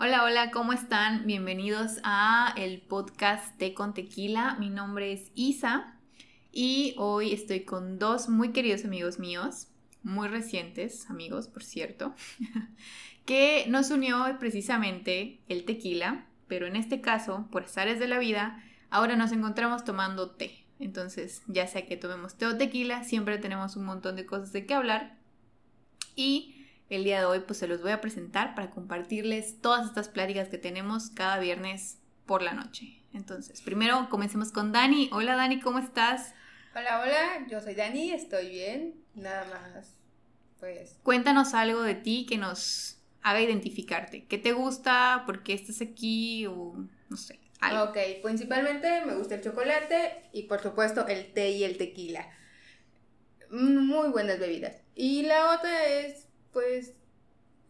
Hola, hola, ¿cómo están? Bienvenidos a el podcast Té con Tequila. Mi nombre es Isa y hoy estoy con dos muy queridos amigos míos, muy recientes amigos, por cierto, que nos unió precisamente el tequila, pero en este caso, por azares de la vida, ahora nos encontramos tomando té. Entonces, ya sea que tomemos té o tequila, siempre tenemos un montón de cosas de qué hablar. Y el día de hoy pues se los voy a presentar para compartirles todas estas pláticas que tenemos cada viernes por la noche. Entonces, primero comencemos con Dani. Hola Dani, ¿cómo estás? Hola, hola, yo soy Dani, estoy bien, nada más. Pues. Cuéntanos algo de ti que nos haga identificarte. ¿Qué te gusta? ¿Por qué estás aquí? O no sé. Algo. Ok, principalmente me gusta el chocolate y por supuesto el té y el tequila. Muy buenas bebidas. Y la otra es, pues,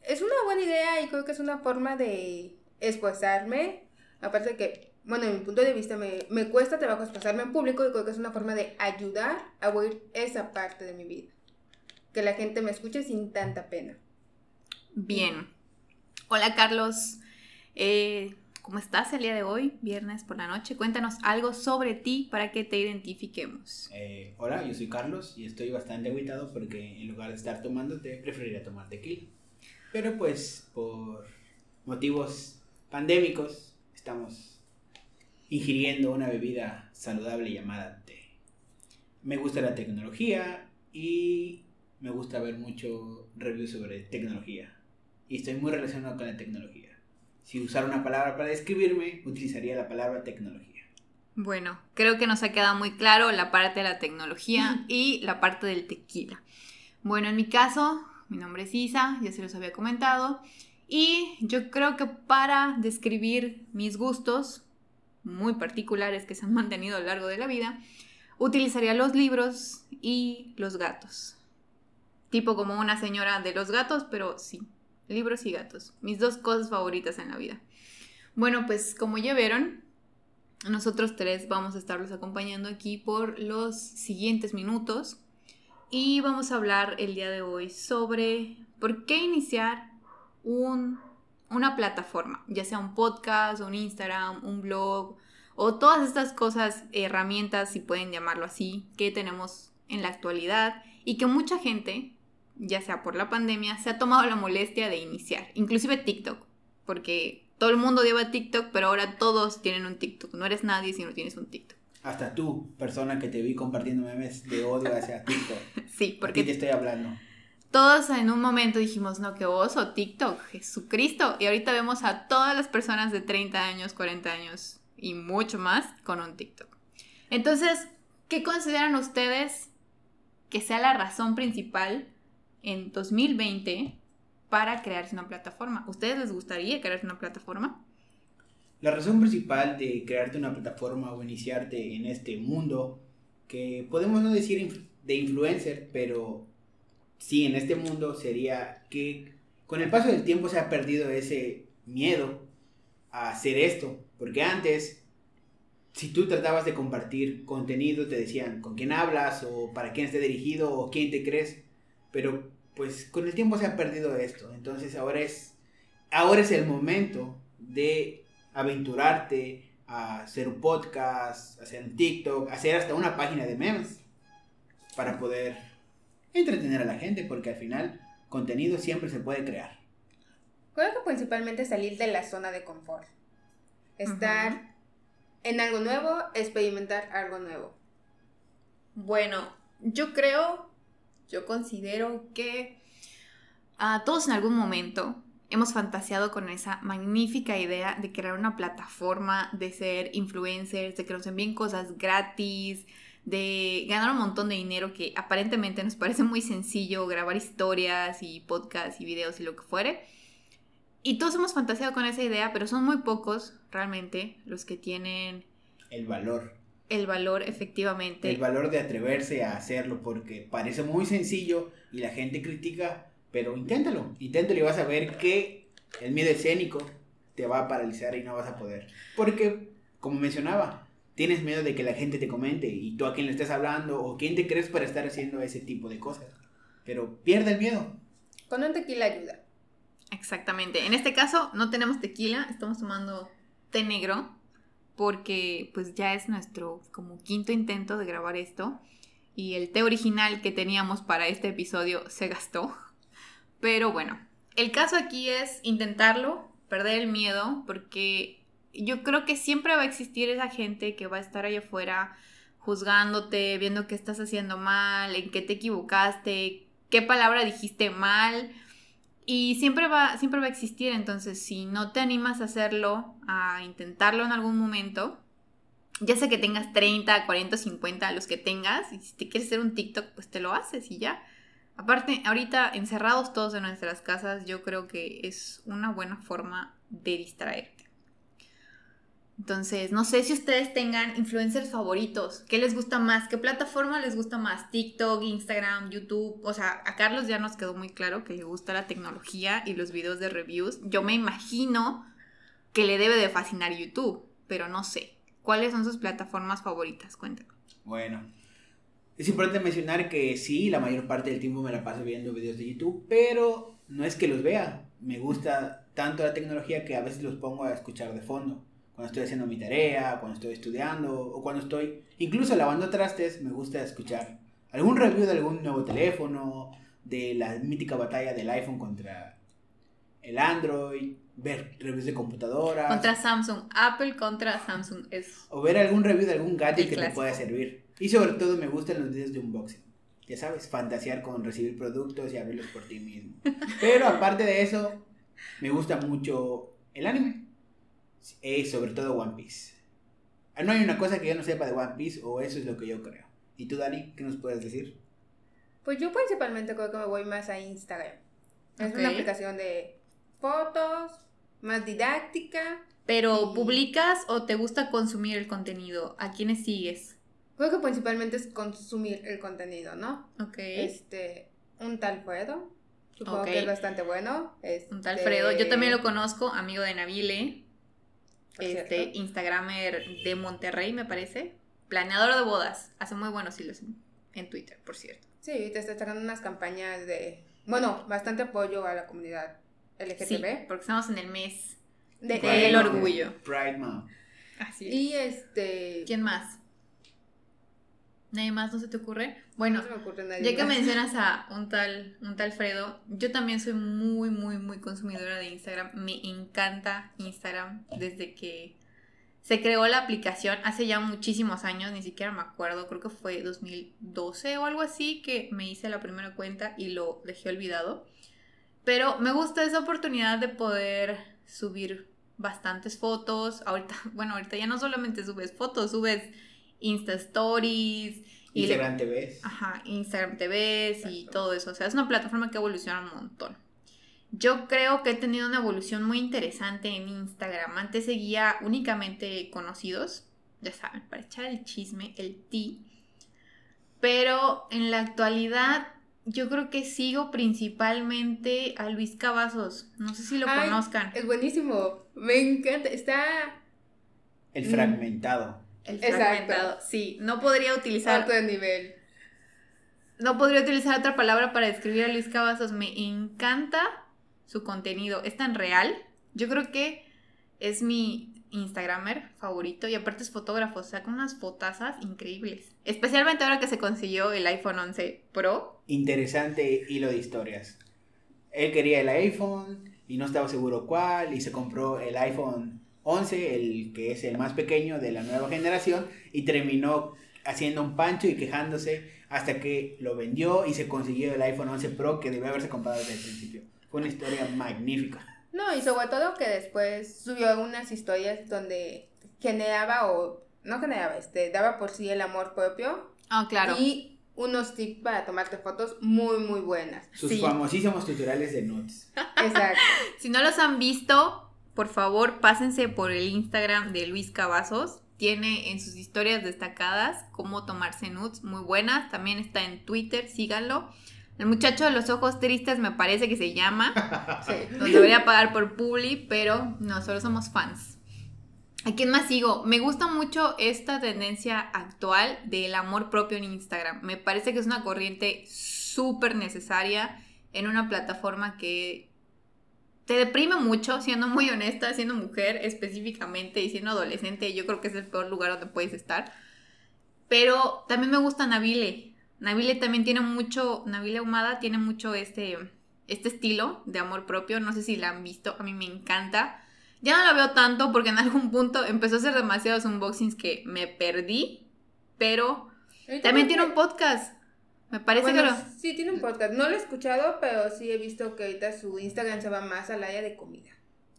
es una buena idea y creo que es una forma de esforzarme. Aparte que, bueno, en mi punto de vista me, me cuesta trabajo expresarme en público y creo que es una forma de ayudar a oír esa parte de mi vida. Que la gente me escuche sin tanta pena. Bien. Hola Carlos. Eh, ¿Cómo estás el día de hoy, viernes por la noche? Cuéntanos algo sobre ti para que te identifiquemos. Eh, hola, yo soy Carlos y estoy bastante aguitado porque en lugar de estar tomando té, preferiría tomar tequila. Pero pues por motivos pandémicos estamos ingiriendo una bebida saludable llamada té. Me gusta la tecnología y me gusta ver mucho reviews sobre tecnología. Y estoy muy relacionado con la tecnología si usara una palabra para describirme, utilizaría la palabra tecnología. Bueno, creo que nos ha quedado muy claro la parte de la tecnología y la parte del tequila. Bueno, en mi caso, mi nombre es Isa, ya se los había comentado, y yo creo que para describir mis gustos muy particulares que se han mantenido a lo largo de la vida, utilizaría los libros y los gatos. Tipo como una señora de los gatos, pero sí, libros y gatos, mis dos cosas favoritas en la vida. Bueno, pues como ya vieron, nosotros tres vamos a estarlos acompañando aquí por los siguientes minutos y vamos a hablar el día de hoy sobre por qué iniciar un, una plataforma, ya sea un podcast, un Instagram, un blog o todas estas cosas, herramientas, si pueden llamarlo así, que tenemos en la actualidad y que mucha gente ya sea por la pandemia, se ha tomado la molestia de iniciar, inclusive TikTok, porque todo el mundo lleva TikTok, pero ahora todos tienen un TikTok, no eres nadie si no tienes un TikTok. Hasta tú, persona que te vi compartiendo memes de odio hacia TikTok. sí, porque... A te estoy hablando. Todos en un momento dijimos, no, que oso, TikTok, Jesucristo. Y ahorita vemos a todas las personas de 30 años, 40 años y mucho más con un TikTok. Entonces, ¿qué consideran ustedes que sea la razón principal en 2020 para crearse una plataforma. ¿Ustedes les gustaría crearse una plataforma? La razón principal de crearte una plataforma o iniciarte en este mundo, que podemos no decir de influencer, pero sí en este mundo sería que con el paso del tiempo se ha perdido ese miedo a hacer esto, porque antes si tú tratabas de compartir contenido te decían con quién hablas o para quién esté dirigido o quién te crees pero pues con el tiempo se ha perdido esto. Entonces ahora es, ahora es el momento de aventurarte a hacer un podcast, hacer un TikTok, hacer hasta una página de memes para poder entretener a la gente, porque al final contenido siempre se puede crear. Creo que principalmente salir de la zona de confort. Estar en algo nuevo, experimentar algo nuevo. Bueno, yo creo yo considero que a todos en algún momento hemos fantaseado con esa magnífica idea de crear una plataforma, de ser influencers, de que nos envíen cosas gratis, de ganar un montón de dinero que aparentemente nos parece muy sencillo grabar historias y podcasts y videos y lo que fuere. Y todos hemos fantaseado con esa idea, pero son muy pocos realmente los que tienen el valor el valor efectivamente. El valor de atreverse a hacerlo porque parece muy sencillo y la gente critica, pero inténtalo, inténtalo y vas a ver que el miedo escénico te va a paralizar y no vas a poder. Porque, como mencionaba, tienes miedo de que la gente te comente y tú a quién le estés hablando o quién te crees para estar haciendo ese tipo de cosas. Pero pierde el miedo. Con un tequila ayuda. Exactamente. En este caso no tenemos tequila, estamos tomando té negro porque pues ya es nuestro como quinto intento de grabar esto y el té original que teníamos para este episodio se gastó. Pero bueno, el caso aquí es intentarlo, perder el miedo, porque yo creo que siempre va a existir esa gente que va a estar allá afuera juzgándote, viendo qué estás haciendo mal, en qué te equivocaste, qué palabra dijiste mal. Y siempre va, siempre va a existir, entonces si no te animas a hacerlo, a intentarlo en algún momento, ya sea que tengas 30, 40, 50, los que tengas, y si te quieres hacer un TikTok, pues te lo haces y ya. Aparte, ahorita encerrados todos en nuestras casas, yo creo que es una buena forma de distraerte. Entonces, no sé si ustedes tengan influencers favoritos. ¿Qué les gusta más? ¿Qué plataforma les gusta más? TikTok, Instagram, YouTube. O sea, a Carlos ya nos quedó muy claro que le gusta la tecnología y los videos de reviews. Yo me imagino que le debe de fascinar YouTube, pero no sé. ¿Cuáles son sus plataformas favoritas? Cuéntame. Bueno, es importante mencionar que sí, la mayor parte del tiempo me la paso viendo videos de YouTube, pero no es que los vea. Me gusta tanto la tecnología que a veces los pongo a escuchar de fondo cuando estoy haciendo mi tarea, cuando estoy estudiando o cuando estoy incluso lavando trastes, me gusta escuchar algún review de algún nuevo teléfono, de la mítica batalla del iPhone contra el Android, ver reviews de computadoras. Contra Samsung, Apple contra Samsung es... O ver algún review de algún gadget que te pueda servir. Y sobre todo me gustan los videos de unboxing. Ya sabes, fantasear con recibir productos y abrirlos por ti mismo. Pero aparte de eso, me gusta mucho el anime. Es sobre todo One Piece. Ah, no hay una cosa que yo no sepa de One Piece, o eso es lo que yo creo. ¿Y tú, Dani, qué nos puedes decir? Pues yo principalmente creo que me voy más a Instagram. Es una aplicación de fotos, más didáctica. Pero, ¿publicas o te gusta consumir el contenido? ¿A quiénes sigues? Creo que principalmente es consumir el contenido, ¿no? Ok. Este, un tal Fredo. Supongo que es bastante bueno. Un tal Fredo. Yo también lo conozco, amigo de Nabile este, Instagramer de Monterrey, me parece. Planeador de bodas. Hace muy buenos hilos en, Twitter, por cierto. Sí, te está sacando unas campañas de, bueno, bastante apoyo a la comunidad LGTB. Sí, porque estamos en el mes del orgullo. Pride Month. Así es. Y este... ¿Quién más? ¿Nadie más no se te ocurre? Bueno, ya que mencionas a un tal, un tal Fredo, yo también soy muy, muy, muy consumidora de Instagram. Me encanta Instagram desde que se creó la aplicación hace ya muchísimos años, ni siquiera me acuerdo, creo que fue 2012 o algo así que me hice la primera cuenta y lo dejé olvidado. Pero me gusta esa oportunidad de poder subir bastantes fotos. Ahorita, bueno, ahorita ya no solamente subes fotos, subes Insta Stories. Instagram TV. Ajá, Instagram TV y todo eso. O sea, es una plataforma que evoluciona un montón. Yo creo que he tenido una evolución muy interesante en Instagram. Antes seguía únicamente conocidos, ya saben, para echar el chisme, el ti. Pero en la actualidad yo creo que sigo principalmente a Luis Cavazos. No sé si lo conozcan. Es buenísimo. Me encanta. Está... El fragmentado. El fragmentado. Sí, no podría utilizar. Otro nivel. No podría utilizar otra palabra para describir a Luis Cavazos. Me encanta su contenido. Es tan real. Yo creo que es mi Instagramer favorito y aparte es fotógrafo. Saca unas fotazas increíbles. Especialmente ahora que se consiguió el iPhone 11 Pro. Interesante hilo de historias. Él quería el iPhone y no estaba seguro cuál y se compró el iPhone 11, el que es el más pequeño de la nueva generación, y terminó haciendo un pancho y quejándose hasta que lo vendió y se consiguió el iPhone 11 Pro que debió haberse comprado desde el principio. Fue una historia magnífica. No, y sobre todo que después subió unas historias donde generaba o no generaba, este, daba por sí el amor propio. Ah, claro. Y unos tips para tomarte fotos muy, muy buenas. Sus famosísimos tutoriales de nudes. Exacto. si no los han visto, por favor, pásense por el Instagram de Luis Cavazos. Tiene en sus historias destacadas cómo tomarse nudes muy buenas. También está en Twitter, síganlo. El muchacho de los ojos tristes me parece que se llama. Nos debería pagar por Publi, pero nosotros somos fans. ¿A quién más sigo? Me gusta mucho esta tendencia actual del amor propio en Instagram. Me parece que es una corriente súper necesaria en una plataforma que te deprime mucho, siendo muy honesta, siendo mujer específicamente y siendo adolescente, yo creo que es el peor lugar donde puedes estar. Pero también me gusta Nabile. Nabile también tiene mucho, Nabile Humada tiene mucho este, este estilo de amor propio, no sé si la han visto, a mí me encanta. Ya no la veo tanto porque en algún punto empezó a hacer demasiados unboxings que me perdí, pero también tiene un podcast. Me parece que lo... Sí, tiene un podcast. No lo he escuchado, pero sí he visto que ahorita su Instagram se va más al área de comida.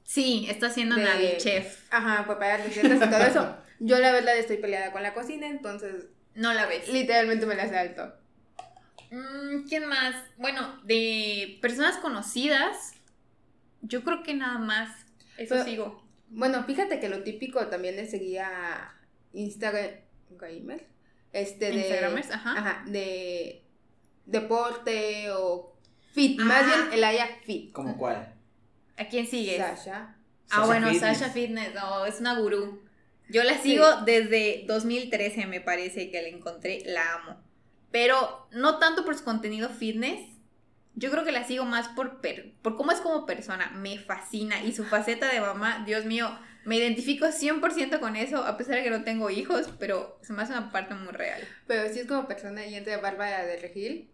Sí, está haciendo De- Navi Chef. Ajá, preparar recetas y todo eso. Yo la verdad estoy peleada con la cocina, entonces No la ves. literalmente me la salto. Mm, ¿Quién más? Bueno, de personas conocidas, yo creo que nada más. Eso Pero- sigo. Bueno, fíjate que lo típico también le seguía Instagram gamer. Este de Instagramers, ajá. Ajá, de deporte o fit, Ah. más bien el área fit. ¿Como cuál? ¿A quién sigues? Sasha. ah, Sasha bueno, Fitness. Sasha Fitness, no, es una gurú. Yo la sigo desde 2013, me parece que la encontré, la amo. Pero no tanto por su contenido fitness, yo creo que la sigo más por, per- por cómo es como persona, me fascina. Y su faceta de mamá, Dios mío, me identifico 100% con eso, a pesar de que no tengo hijos, pero se me hace una parte muy real. Pero sí es como persona y entre Bárbara de Regil.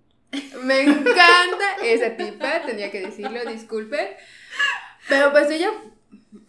Me encanta esa tipa, tenía que decirlo, disculpe. Pero pues ella,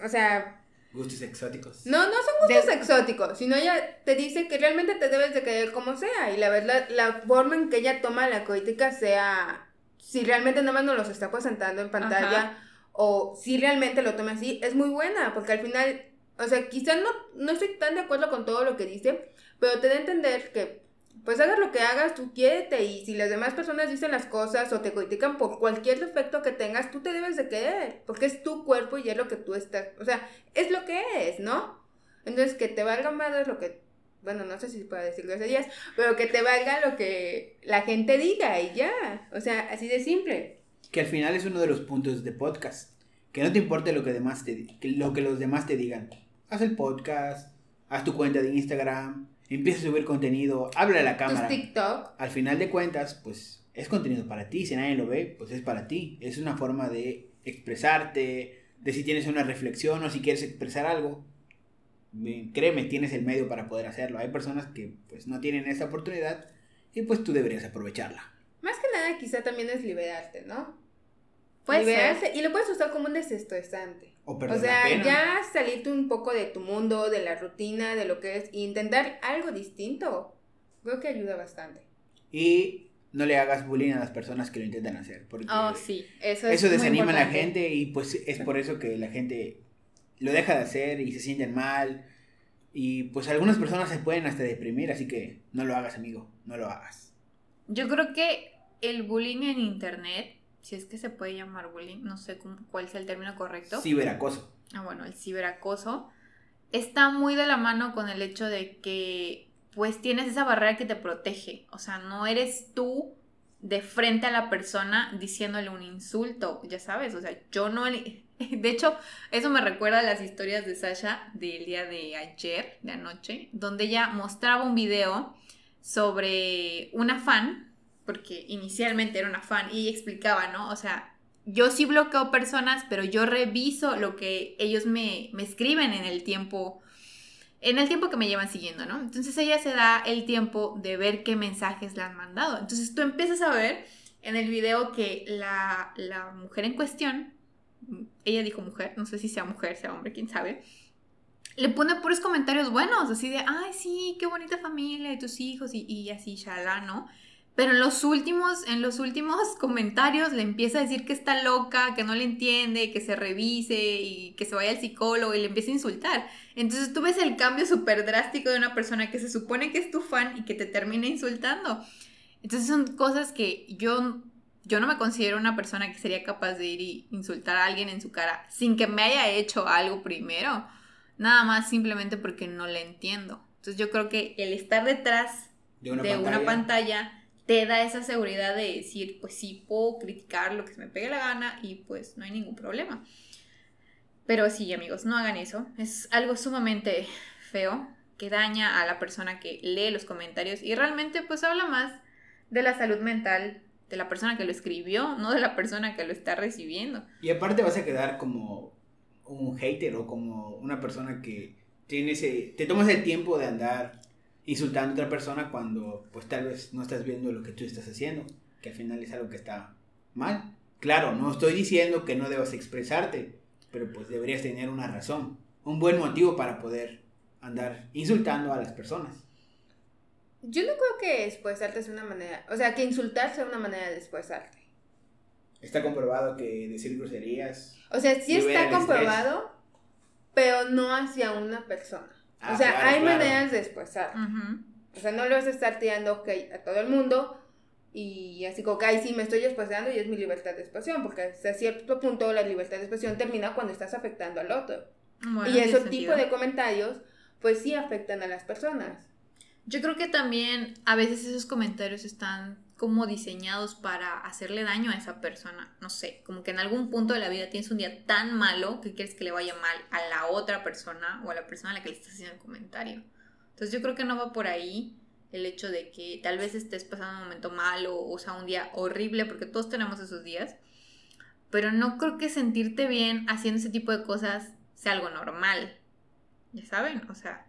o sea, Gustos exóticos. no, no son gustos De- exóticos, sino ella te dice que realmente te debes de querer como sea. Y la verdad, la forma en que ella toma la crítica sea, si realmente nada más nos los está presentando en pantalla Ajá. o si realmente lo toma así, es muy buena, porque al final, o sea, quizás no, no estoy tan de acuerdo con todo lo que dice, pero te da a entender que, pues hagas lo que hagas, tú quiérete, y si las demás personas dicen las cosas o te critican por cualquier defecto que tengas, tú te debes de querer, porque es tu cuerpo y es lo que tú estás, o sea, es lo que es, ¿no? Entonces, que te valga madre lo que, bueno, no sé si puedo decir groserías, pero que te valga lo que la gente diga y ya, o sea, así de simple. Que al final es uno de los puntos de podcast. Que no te importe lo que, demás te, lo que los demás te digan. Haz el podcast, haz tu cuenta de Instagram, empieza a subir contenido, habla a la Tus cámara. TikTok, Al final de cuentas, pues es contenido para ti. Si nadie lo ve, pues es para ti. Es una forma de expresarte, de si tienes una reflexión o si quieres expresar algo. Me- Créeme, tienes el medio para poder hacerlo. Hay personas que pues no tienen esa oportunidad y pues tú deberías aprovecharla. más que nada quizá también es liberarte, ¿no? Puede liberarse y lo puedes usar como un desestresante. O O sea, ya salirte un poco de tu mundo, de la rutina, de lo que es, e intentar algo distinto. Creo que ayuda bastante. Y no le hagas bullying a las personas que lo intentan hacer. Porque Oh, sí, eso es eso muy desanima a la gente y pues es por eso que la gente lo deja de hacer y se sienten mal. Y pues algunas personas se pueden hasta deprimir, así que no lo hagas, amigo, no lo hagas. Yo creo que el bullying en internet, si es que se puede llamar bullying, no sé cómo- cuál sea el término correcto. Ciberacoso. Ah, bueno, el ciberacoso está muy de la mano con el hecho de que pues tienes esa barrera que te protege. O sea, no eres tú de frente a la persona diciéndole un insulto, ya sabes, o sea, yo no... De hecho, eso me recuerda a las historias de Sasha del día de ayer, de anoche, donde ella mostraba un video sobre una fan, porque inicialmente era una fan, y explicaba, ¿no? O sea, yo sí bloqueo personas, pero yo reviso lo que ellos me, me escriben en el tiempo, en el tiempo que me llevan siguiendo, ¿no? Entonces ella se da el tiempo de ver qué mensajes le han mandado. Entonces tú empiezas a ver en el video que la, la mujer en cuestión, ella dijo mujer, no sé si sea mujer, sea hombre, quién sabe, le pone puros comentarios buenos, así de, ay, sí, qué bonita familia y tus hijos y, y así, shalá, ¿no? Pero en los últimos, en los últimos comentarios le empieza a decir que está loca, que no le entiende, que se revise y que se vaya al psicólogo y le empieza a insultar. Entonces tú ves el cambio súper drástico de una persona que se supone que es tu fan y que te termina insultando. Entonces son cosas que yo, yo no me considero una persona que sería capaz de ir y insultar a alguien en su cara sin que me haya hecho algo primero. Nada más simplemente porque no le entiendo. Entonces yo creo que el estar detrás De una de pantalla. una pantalla te da esa seguridad de decir, pues sí, puedo criticar lo que se me pegue la gana y pues no hay ningún problema. Pero sí, amigos, no hagan eso. Es algo sumamente feo que daña a la persona que lee los comentarios y realmente pues habla más de la salud mental de la persona que lo escribió, no de la persona que lo está recibiendo. Y aparte vas a quedar como un hater o como una persona que tiene ese, te tomas el tiempo de andar insultando a otra persona cuando pues tal vez no estás viendo lo que tú estás haciendo, que al final es algo que está mal. Claro, no estoy diciendo que no debas expresarte, pero pues deberías tener una razón, un buen motivo para poder andar insultando a las personas. Yo no creo que expresarte es una manera, o sea, que insultar sea una manera de expresarte. Está comprobado que decir groserías. O sea, sí está comprobado, pero no hacia una persona. O ah, sea, hay maneras de expresar. O sea, no le vas a estar tirando ok a todo el mundo y así como que, sí, me estoy expresando y es mi libertad de expresión, porque hasta cierto punto la libertad de expresión termina cuando estás afectando al otro. y ese tipo de comentarios, pues sí afectan a las personas. Yo creo que también a veces esos comentarios están como diseñados para hacerle daño a esa persona. No sé, como que en algún punto de la vida tienes un día tan malo que quieres que le vaya mal a la otra persona o a la persona a la que le estás haciendo el comentario. Entonces yo creo que no va por ahí el hecho de que tal vez estés pasando un momento malo o sea un día horrible, porque todos tenemos esos días. Pero no creo que sentirte bien haciendo ese tipo de cosas sea algo normal. Ya saben, o sea,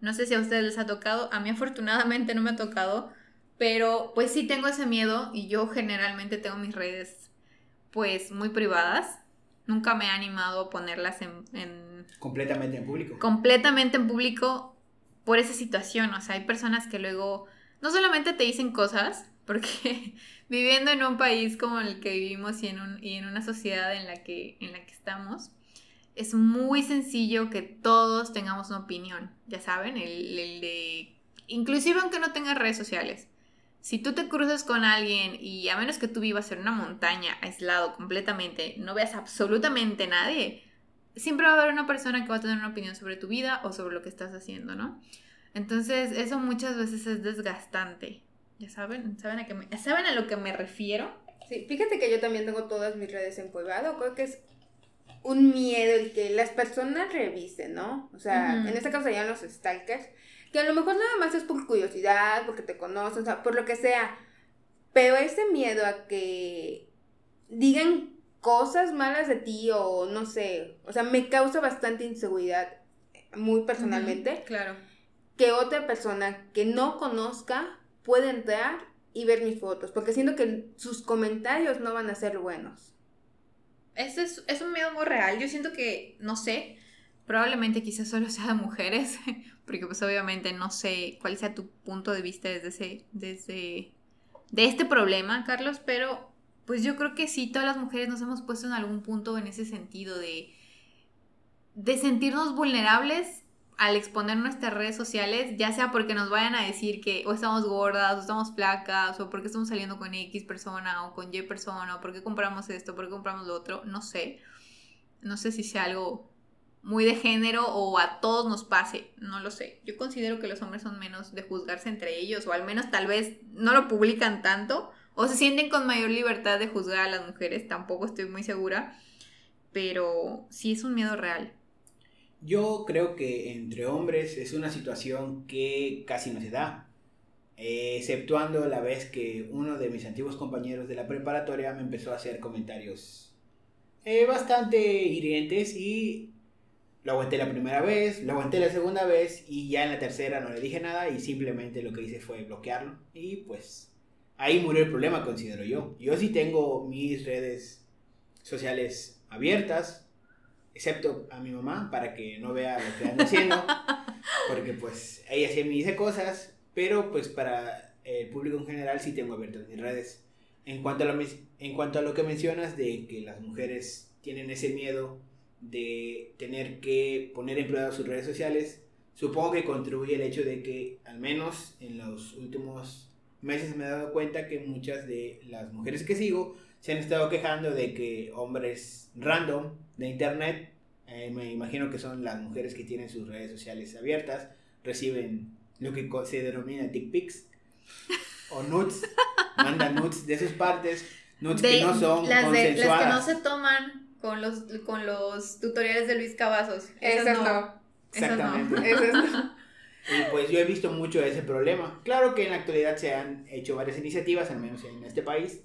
no sé si a ustedes les ha tocado, a mí afortunadamente no me ha tocado, pero pues sí tengo ese miedo y yo generalmente tengo mis redes pues muy privadas. Nunca me he animado a ponerlas en, Completamente en público. Completamente en público por esa situación. O sea, hay personas que luego no solamente te dicen cosas, porque viviendo en un país como el que vivimos y en, un, y en una sociedad en la que, en la que estamos, es muy sencillo que todos tengamos una opinión, ya saben, el, de... Inclusive aunque no tengas redes sociales. Si tú te cruzas con alguien y a menos que tú vivas en una montaña aislado completamente, no veas absolutamente nadie, siempre va a haber una persona que va a tener una opinión sobre tu vida o sobre lo que estás haciendo, ¿no? Entonces eso muchas veces es desgastante. ¿Ya saben? ¿Saben a, qué me... ¿Saben a lo que me refiero? Sí, fíjate que yo también tengo todas mis redes en Creo que es un miedo el que las personas revisen, ¿no? O sea, en este caso serían los stalkers, que a lo mejor nada más es por curiosidad, porque te conocen, o sea, por lo que sea. Pero ese miedo a que digan cosas malas de ti o no sé, o sea, me causa bastante inseguridad muy personalmente. claro. Que otra persona que no conozca pueda entrar y ver mis fotos, porque siento que sus comentarios no van a ser buenos. Ese es, un miedo muy real. Yo siento que, no sé, probablemente quizás solo sea de mujeres, porque pues obviamente no sé cuál sea tu punto de vista desde ese, desde, de este problema, Carlos, pero pues yo creo que sí, todas las mujeres nos hemos puesto en algún punto en ese sentido de, de sentirnos vulnerables al exponer nuestras redes sociales, ya sea porque nos vayan a decir que o estamos gordas, o estamos flacas, o porque estamos saliendo con X persona o con Y persona, o porque compramos esto, porque compramos lo otro, no sé. No sé si sea algo muy de género o a todos nos pase, no lo sé. Yo considero que los hombres son menos de juzgarse entre ellos, o al menos tal vez no lo publican tanto, o se sienten con mayor libertad de juzgar a las mujeres, tampoco estoy muy segura, pero sí es un miedo real. Yo creo que entre hombres es una situación que casi no se da, exceptuando la vez que uno de mis antiguos compañeros de la preparatoria me empezó a hacer comentarios eh, bastante hirientes y lo aguanté la primera vez, lo aguanté la segunda vez y ya en la tercera no le dije nada y simplemente lo que hice fue bloquearlo y pues ahí murió el problema considero yo. Yo sí tengo mis redes sociales abiertas, excepto a mi mamá, para que no vea lo que ando haciendo, porque pues ella sí me dice cosas, pero pues para el público en general sí tengo abiertas mis redes. En cuanto, a lo, en cuanto a lo que mencionas de que las mujeres tienen ese miedo de tener que poner en prueba sus redes sociales, supongo que contribuye el hecho de que al menos en los últimos meses me he dado cuenta que muchas de las mujeres que sigo se han estado quejando de que hombres random de internet, eh, me imagino que son las mujeres que tienen sus redes sociales abiertas, reciben lo que se denomina dick pics o nudes, mandan nudes de sus partes, nudes que no son las, de, las que no se toman con los, con los tutoriales de Luis Cavazos. Esas, no. Exactamente. Esas no. Y pues yo he visto mucho ese problema. Claro que en la actualidad se han hecho varias iniciativas, al menos en este país,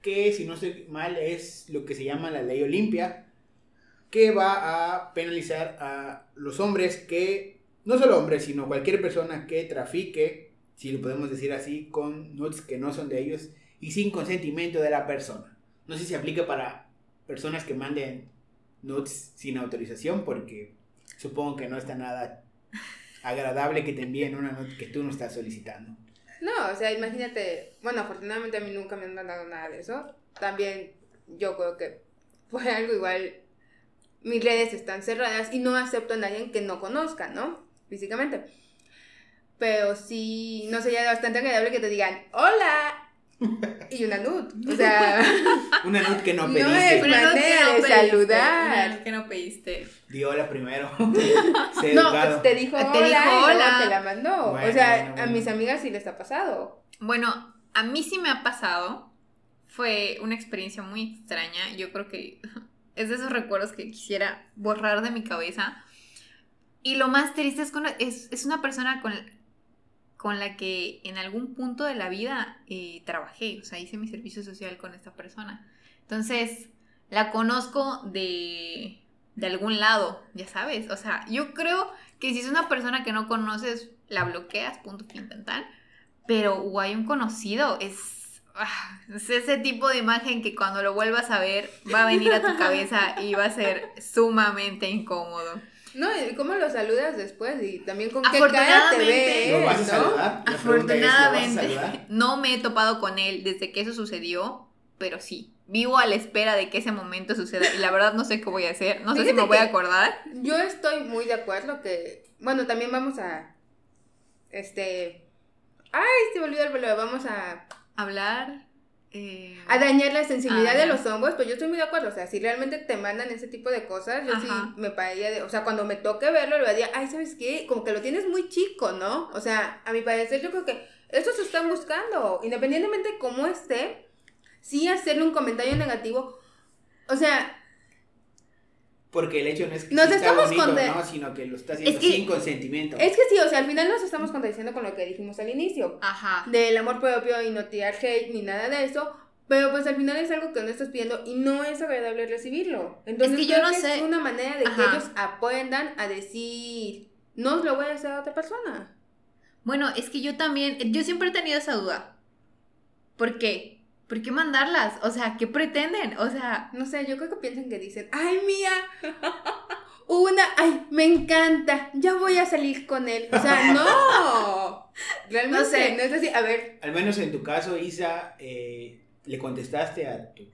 que si no estoy mal es lo que se llama la ley Olimpia, que va a penalizar a los hombres que, no solo hombres, sino cualquier persona que trafique, si lo podemos decir así, con nudes que no son de ellos y sin consentimiento de la persona. No sé si se aplica para personas que manden nudes sin autorización, porque supongo que no está nada agradable que te envíen una nota que tú no estás solicitando. No, o sea, imagínate, bueno, afortunadamente a mí nunca me han mandado nada de eso. También yo creo que fue algo igual, mis redes están cerradas y no acepto a nadie que no conozca, ¿no? Físicamente. Pero sí, no sería bastante agradable que te digan, hola, y una nud. O sea, Una nut que no No pediste. es- no manera que no de pediste, saludar. una que no pediste. Di hola primero. sé no, educado. te dijo Te hola y te la mandó. Bueno, o sea, bueno, a mis amigas sí les ha pasado. Bueno, a mí sí me ha pasado. Fue una experiencia muy extraña. Yo creo que es de esos recuerdos que quisiera borrar de mi cabeza. Y lo más triste es, con, es, es una persona con, con la que en algún punto de la vida eh, trabajé. O sea, hice mi servicio social con esta persona. Entonces, la conozco de, de algún lado, ya sabes. O sea, yo creo que si es una persona que no conoces, la bloqueas, punto fin. Pero o hay un conocido, ah, es ese tipo de imagen que cuando lo vuelvas a ver va a venir a tu cabeza y va a ser sumamente incómodo. No, ¿y cómo lo saludas después? Y también con qué cara te ve. ¿Lo vas a ¿no? saludar? La pregunta es, ¿lo vas a Afortunadamente saludar? no me he topado con él desde que eso sucedió, pero sí, vivo a la espera de que ese momento suceda y la verdad no sé qué voy a hacer, no sé si me voy a acordar. Yo estoy muy de acuerdo que, bueno, también vamos a, este, ay, se me olvidó el vamos a, Hablar... eh, a dañar la sensibilidad Ah, de ya. los hombres, pues yo estoy muy de acuerdo, o sea, si realmente te mandan ese tipo de cosas, yo Ajá. sí me pararía de, o sea, cuando me toque verlo, le diría, ay, ¿sabes qué? Como que lo tienes muy chico, ¿no? O sea, a mi parecer yo creo que eso se están buscando, independientemente de cómo esté, sí hacerle un comentario negativo, o sea, Porque el hecho no es que Nos estamos bonito, conde- ¿no? Sino que lo está haciendo Es que- sin consentimiento. es que sí, o sea, al final nos estamos contradiciendo con lo que dijimos al inicio. Ajá. del amor propio y no tirar hate ni nada de eso. Pero pues al final es algo que no estás pidiendo y no es agradable recibirlo. Entonces Es que yo no que sé. es una manera de que Ajá. ellos aprendan a decir, no os lo voy a hacer a otra persona. Bueno, es que yo también, yo siempre he tenido esa duda. ¿Por qué? ¿Por qué mandarlas? O sea, ¿qué pretenden? O sea, No sé, yo creo que piensan que dicen, ay mía, una, ay, me encanta, ya voy a salir con él. O sea, no. Realmente No sé. no es así. A ver, Al menos en tu caso, Isa, eh, le contestaste a tu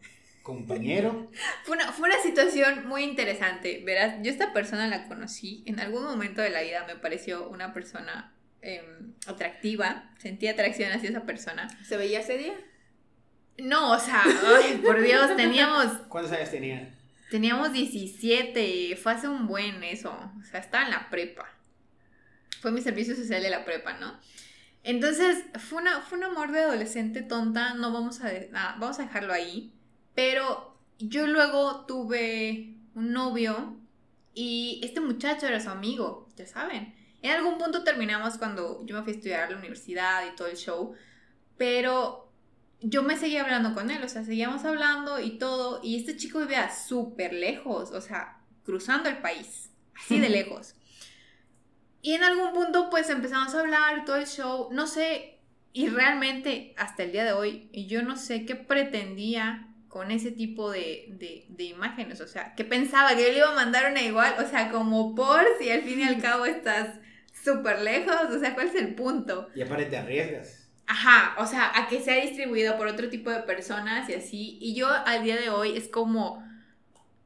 compañero. fue una, fue una situación muy interesante. Verás, yo esta persona la conocí. En algún momento de la vida me pareció una persona em, atractiva. Sentí atracción hacia esa persona. ¿se veía ese día? No, o sea, ay, por Dios, teníamos ¿Cuántos años tenían? Teníamos 17, fue hace un buen eso, o sea, estaba en la prepa. Fue mi servicio social de la prepa, ¿no? Entonces, fue, una, fue un amor de adolescente tonta, no vamos a, ah, vamos a dejarlo ahí. Pero yo luego tuve un novio y este muchacho era su amigo, ya saben. En algún punto terminamos cuando yo me fui a estudiar a la universidad y todo el show, pero yo me seguía hablando con él, o sea, seguíamos hablando y todo, y este chico vivía súper lejos, o sea, cruzando el país, así de lejos. Y en algún punto pues empezamos a hablar, todo el show, no sé, y realmente hasta el día de hoy yo no sé qué pretendía con ese tipo de, de, de imágenes, o sea, que pensaba que yo le iba a mandar una igual, o sea, como por si al fin y al cabo estás súper lejos, o sea, ¿cuál es el punto? Y aparte te arriesgas. Ajá, o sea, a que sea distribuido por otro tipo de personas y así. Y yo al día de hoy es como,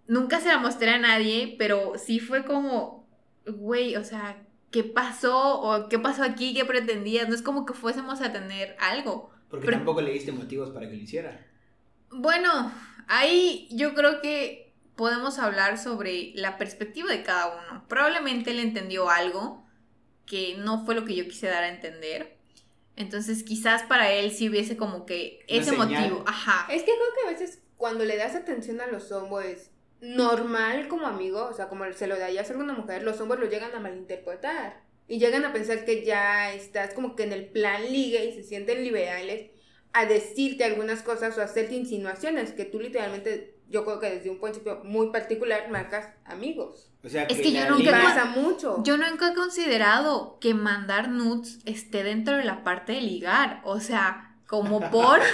nunca se la mostré a nadie, pero sí fue como, güey, o sea, ¿qué pasó? ¿O qué pasó aquí? ¿Qué pretendías? No es como que fuésemos a tener algo. Porque Pero- tampoco le diste motivos para que lo hiciera. Bueno, ahí yo creo que podemos hablar sobre la perspectiva de cada uno. Probablemente él entendió algo que no fue lo que yo quise dar a entender. Entonces quizás para él sí hubiese como que ese motivo. Ajá. Es que creo que a veces cuando le das atención a los hombres normal como amigo, o sea, como se lo darías a alguna mujer, los hombres lo llegan a malinterpretar. y llegan a pensar que ya estás como que en el plan ligue y se sienten liberales a decirte algunas cosas o hacerte insinuaciones que tú literalmente, yo creo que desde un principio muy particular marcas amigos. O sea, Es que yo nunca Y liga- he pasa mucho. Yo nunca he considerado que mandar nudes esté dentro de la parte de ligar. O sea, como por.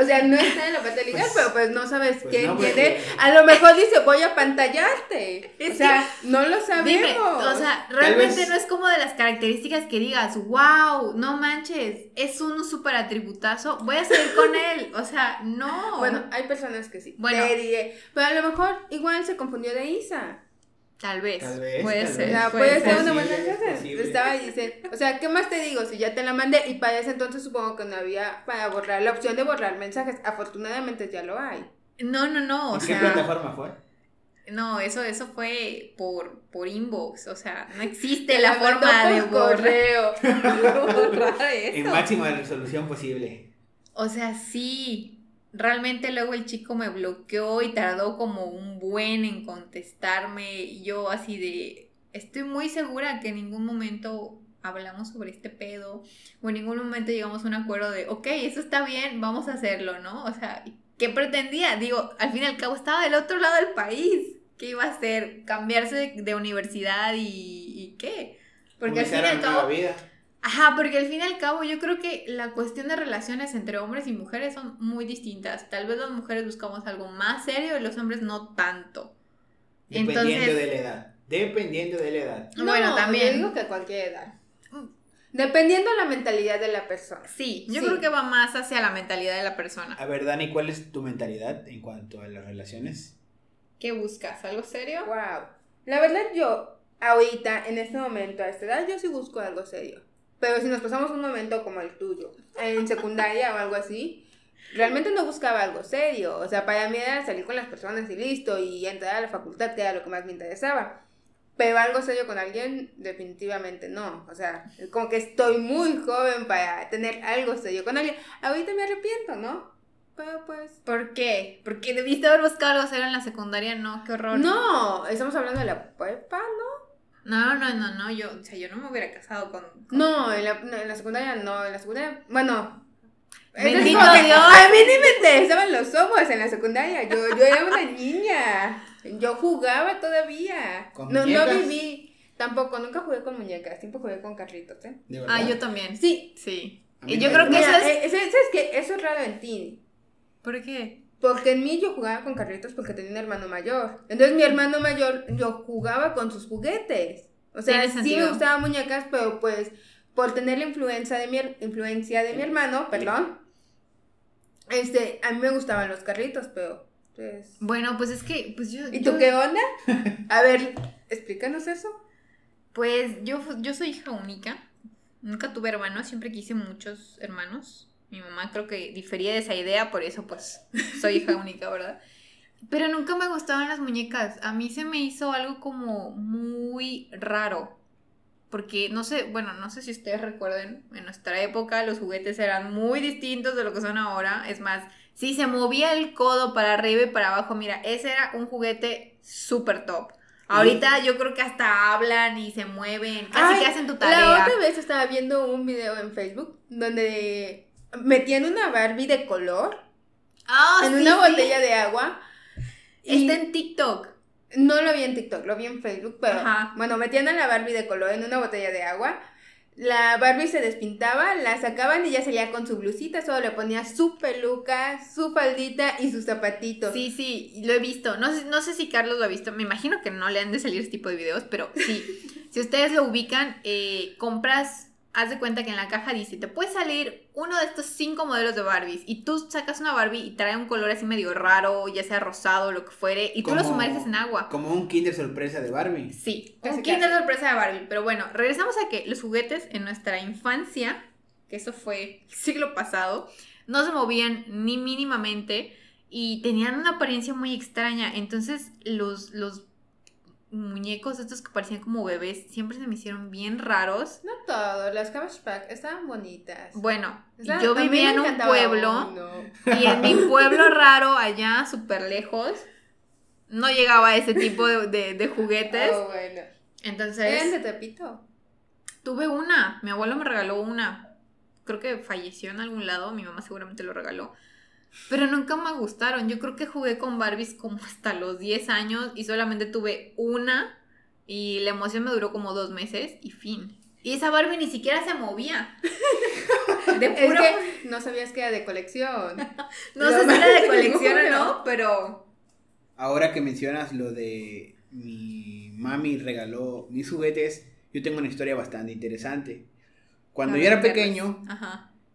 O sea, no está en la parte legal, Pues- pero pues no sabes pues quién no, porque- tiene. A lo mejor dice, voy a pantallarte. O sea, no lo sabemos. Dime, o sea, realmente vez- no es como de las características que digas, wow, no manches, es un súper atributazo, voy a salir con él. O sea, no. Bueno, hay personas que sí. Bueno. Te diré. Pero a lo mejor igual se confundió de Isa. Tal vez. Tal vez, puede tal ser. O sea, puede ser una buena. Estaba diciendo, o sea, ¿qué más te digo? Si ya te la mandé y para ese entonces supongo que no había para borrar la opción de borrar mensajes. Afortunadamente ya lo hay. No, no, no. O ¿En qué sea, plataforma fue? no, eso, eso fue por, por inbox. O sea, no existe Te la forma de borrar, correo. borrar En eso. máxima resolución posible. O sea, sí. Realmente luego el chico me bloqueó y tardó como un buen en contestarme. Y yo así de, estoy muy segura que en ningún momento hablamos sobre este pedo o en ningún momento llegamos a un acuerdo de, ok, eso está bien, vamos a hacerlo, ¿no? O sea, ¿qué pretendía? Digo, al fin y al cabo estaba del otro lado del país. ¿Qué iba a hacer? ¿Cambiarse de, de universidad y, y qué? Porque al fin y al cabo... vida. Ajá, porque al fin y al cabo yo creo que la cuestión de relaciones entre hombres y mujeres son muy distintas. Tal vez las mujeres buscamos algo más serio y los hombres no tanto. Dependiendo Entonces- de la edad. Dependiendo de la edad. Bueno, No, también. Yo digo que a cualquier edad. Dependiendo la mentalidad de la persona. Sí, yo Sí. creo que va más hacia la mentalidad de la persona. A ver, Dani, ¿cuál es tu mentalidad en cuanto a las relaciones? ¿Qué buscas? ¿Algo serio? Wow. La verdad, yo, ahorita, en este momento, a esta edad, yo sí busco algo serio. Pero si nos pasamos un momento como el tuyo, en secundaria o algo así, realmente no buscaba algo serio. O sea, para mí era salir con las personas y listo, y entrar a la facultad, que era lo que más me interesaba. Pero algo serio con alguien, definitivamente no. O sea, como que estoy muy joven para tener algo serio con alguien. Ahorita me arrepiento, ¿no? Pero pues... ¿Por qué? Porque debiste haber buscado algo serio en la secundaria, no, qué horror. No, estamos hablando de la prepa, ¿no? No, no, no, no, yo, o sea, yo no me hubiera casado con... con- No, en la, no, en la secundaria no, en la secundaria, bueno. Bendito Dios. A mí ni me interesaban los ojos en la secundaria, yo, yo era una niña, yo jugaba todavía. ¿Con no, no viví, tampoco, nunca jugué con muñecas, siempre jugué con carritos, ¿eh? Ah, yo también. Sí, Sí. Y yo creo que eso es... eh, ¿sabes qué? Eso es raro en ti. ¿Por qué? Porque en mí yo jugaba con carritos porque tenía un hermano mayor. Entonces mi hermano mayor, yo jugaba con sus juguetes. O sea, sí sentido. me gustaban muñecas, pero pues por tener la influencia de mi, influencia de mi hermano, perdón, este, a mí me gustaban los carritos, pero pues... Bueno, pues es que, pues yo... ¿Y yo- tú qué onda? A ver, explícanos eso. Pues yo, yo soy hija única. Nunca tuve hermanos, siempre quise muchos hermanos. Mi mamá creo que difería de esa idea, por eso pues soy hija única, ¿verdad? Pero nunca me gustaban las muñecas. A mí se me hizo algo como muy raro. Porque no sé, bueno, no sé si ustedes recuerden, en nuestra época los juguetes eran muy distintos de lo que son ahora. Es más, si se movía el codo para arriba y para abajo, mira, ese era un juguete súper top. Ahorita yo creo que hasta hablan y se mueven, casi Ay, que hacen tu La tarea. otra vez estaba viendo un video en Facebook donde metían una Barbie de color Ah, en sí, una sí. botella de agua. y- Está en TikTok. No lo vi en TikTok, lo vi en Facebook, pero Ajá. bueno, metían a la Barbie de color en una botella de agua. La Barbie se despintaba, la sacaban y ya salía con su blusita, solo le ponía su peluca, su faldita y sus zapatitos. Sí, sí, lo he visto. No sé, no sé si Carlos lo ha visto. Me imagino que no le han de salir este tipo de videos, pero sí. si ustedes lo ubican, eh, compras, haz de cuenta que en la caja dice, te puede salir uno de estos cinco modelos de Barbies y tú sacas una Barbie y trae un color así medio raro, ya sea rosado o lo que fuere, y tú lo sumerges en agua. Como un kinder sorpresa de Barbie. Sí, Casi, un kinder casi. sorpresa de Barbie. Pero bueno, regresamos a que los juguetes en nuestra infancia, que eso fue el siglo pasado, no se movían ni mínimamente y tenían una apariencia muy extraña. Entonces los, los muñecos estos que parecían como bebés siempre se me hicieron bien raros. No todo, las Pack estaban bonitas. Bueno, Estaban- yo vivía en un pueblo uno. y en mi pueblo raro, allá súper lejos, no llegaba a ese tipo de, de- de juguetes. Oh, bueno. Entonces... Eran de Tepito. Tuve una, mi abuelo me regaló una. Creo que falleció en algún lado, mi mamá seguramente lo regaló. Pero nunca me gustaron. Yo creo que jugué con Barbies como hasta los 10 años y solamente tuve una y la emoción me duró como dos meses y fin. Y esa Barbie ni siquiera se movía. De puro... Es que no sabías que era de colección. no sé si era de colección o no, pero... Ahora que mencionas lo de mi mami regaló mis juguetes, yo tengo una historia bastante interesante. Cuando yo era pequeño,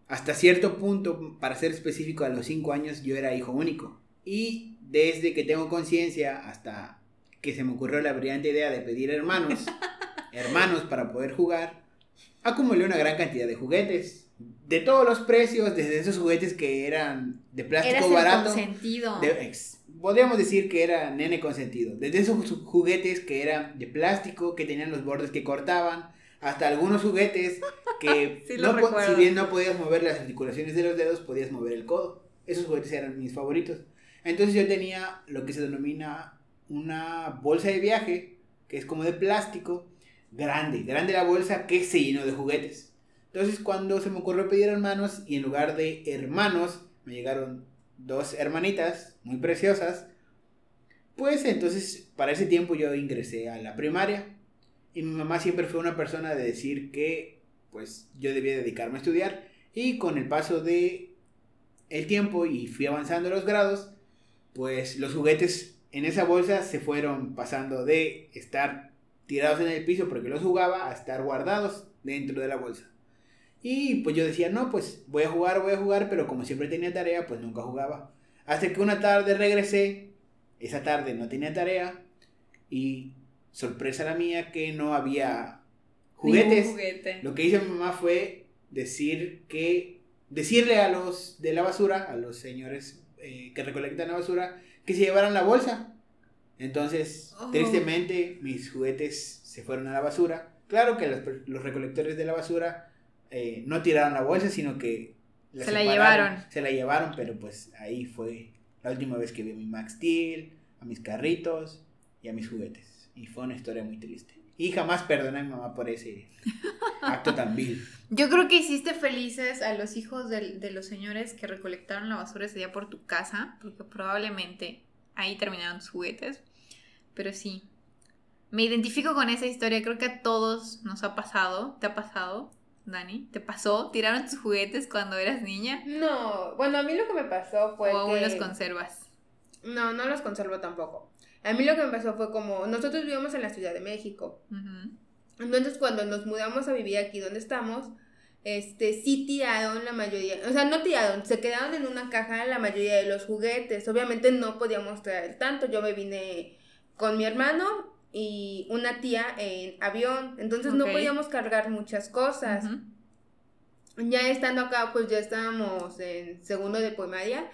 hasta cierto punto, para ser específico, a los 5 años yo era hijo único. Y desde que tengo conciencia hasta que se me ocurrió la brillante idea de pedir hermanos, hermanos para poder jugar, acumulé una gran cantidad de juguetes. De todos los precios, desde esos juguetes que eran de plástico barato. Consentido. podríamos decir que era nene consentido. Desde esos juguetes que eran de plástico, que tenían los bordes que cortaban, hasta algunos juguetes que si bien no podías mover las articulaciones de los dedos, podías mover el codo. Esos juguetes eran mis favoritos. Entonces yo tenía lo que se denomina una bolsa de viaje, que es como de plástico, grande, grande la bolsa que se llenó de juguetes. Entonces cuando se me ocurrió pedir hermanos y en lugar de hermanos me llegaron dos hermanitas muy preciosas, pues entonces para ese tiempo yo ingresé a la primaria y mi mamá siempre fue una persona de decir que pues yo debía dedicarme a estudiar y con el paso de el tiempo y fui avanzando los grados, pues los juguetes en esa bolsa se fueron pasando de estar tirados en el piso porque los jugaba a estar guardados dentro de la bolsa. Y pues yo decía, no, pues voy a jugar, voy a jugar, pero como siempre tenía tarea, pues nunca jugaba. Hasta que una tarde regresé, esa tarde no tenía tarea y sorpresa la mía que no había juguetes. Lo que hizo mi mamá fue decir que decirle a los de la basura, a los señores eh, que recolectan la basura, que se llevaran la bolsa. Entonces, oh. tristemente, mis juguetes se fueron a la basura. Claro que los, recolectores de la basura eh, no tiraron la bolsa, sino que se la llevaron. Se la llevaron, pero pues ahí fue la última vez que vi a mi Max Steel, a mis carritos y a mis juguetes. Y fue una historia muy triste. Y jamás perdoné a mi mamá por ese acto tan vil. Yo creo que hiciste felices a los hijos de, de, los señores que recolectaron la basura ese día por tu casa, porque probablemente ahí terminaron tus juguetes. Pero sí, me identifico con esa historia, creo que a todos nos ha pasado. ¿Te ha pasado, Dani? ¿Te pasó? ¿Tiraron tus juguetes cuando eras niña? No, bueno, a mí lo que me pasó fue... ¿O aún los conservas? No, no los conservo tampoco. A mí lo que me pasó fue como, nosotros vivimos en la Ciudad de México. Entonces cuando nos mudamos a vivir aquí donde estamos, este, sí tiraron la mayoría, o sea, no tiraron, se quedaron en una caja la mayoría de los juguetes. Obviamente no podíamos traer tanto, yo me vine con mi hermano y una tía en avión, entonces no podíamos cargar muchas cosas. Ya estando acá, pues ya estábamos en segundo de primaria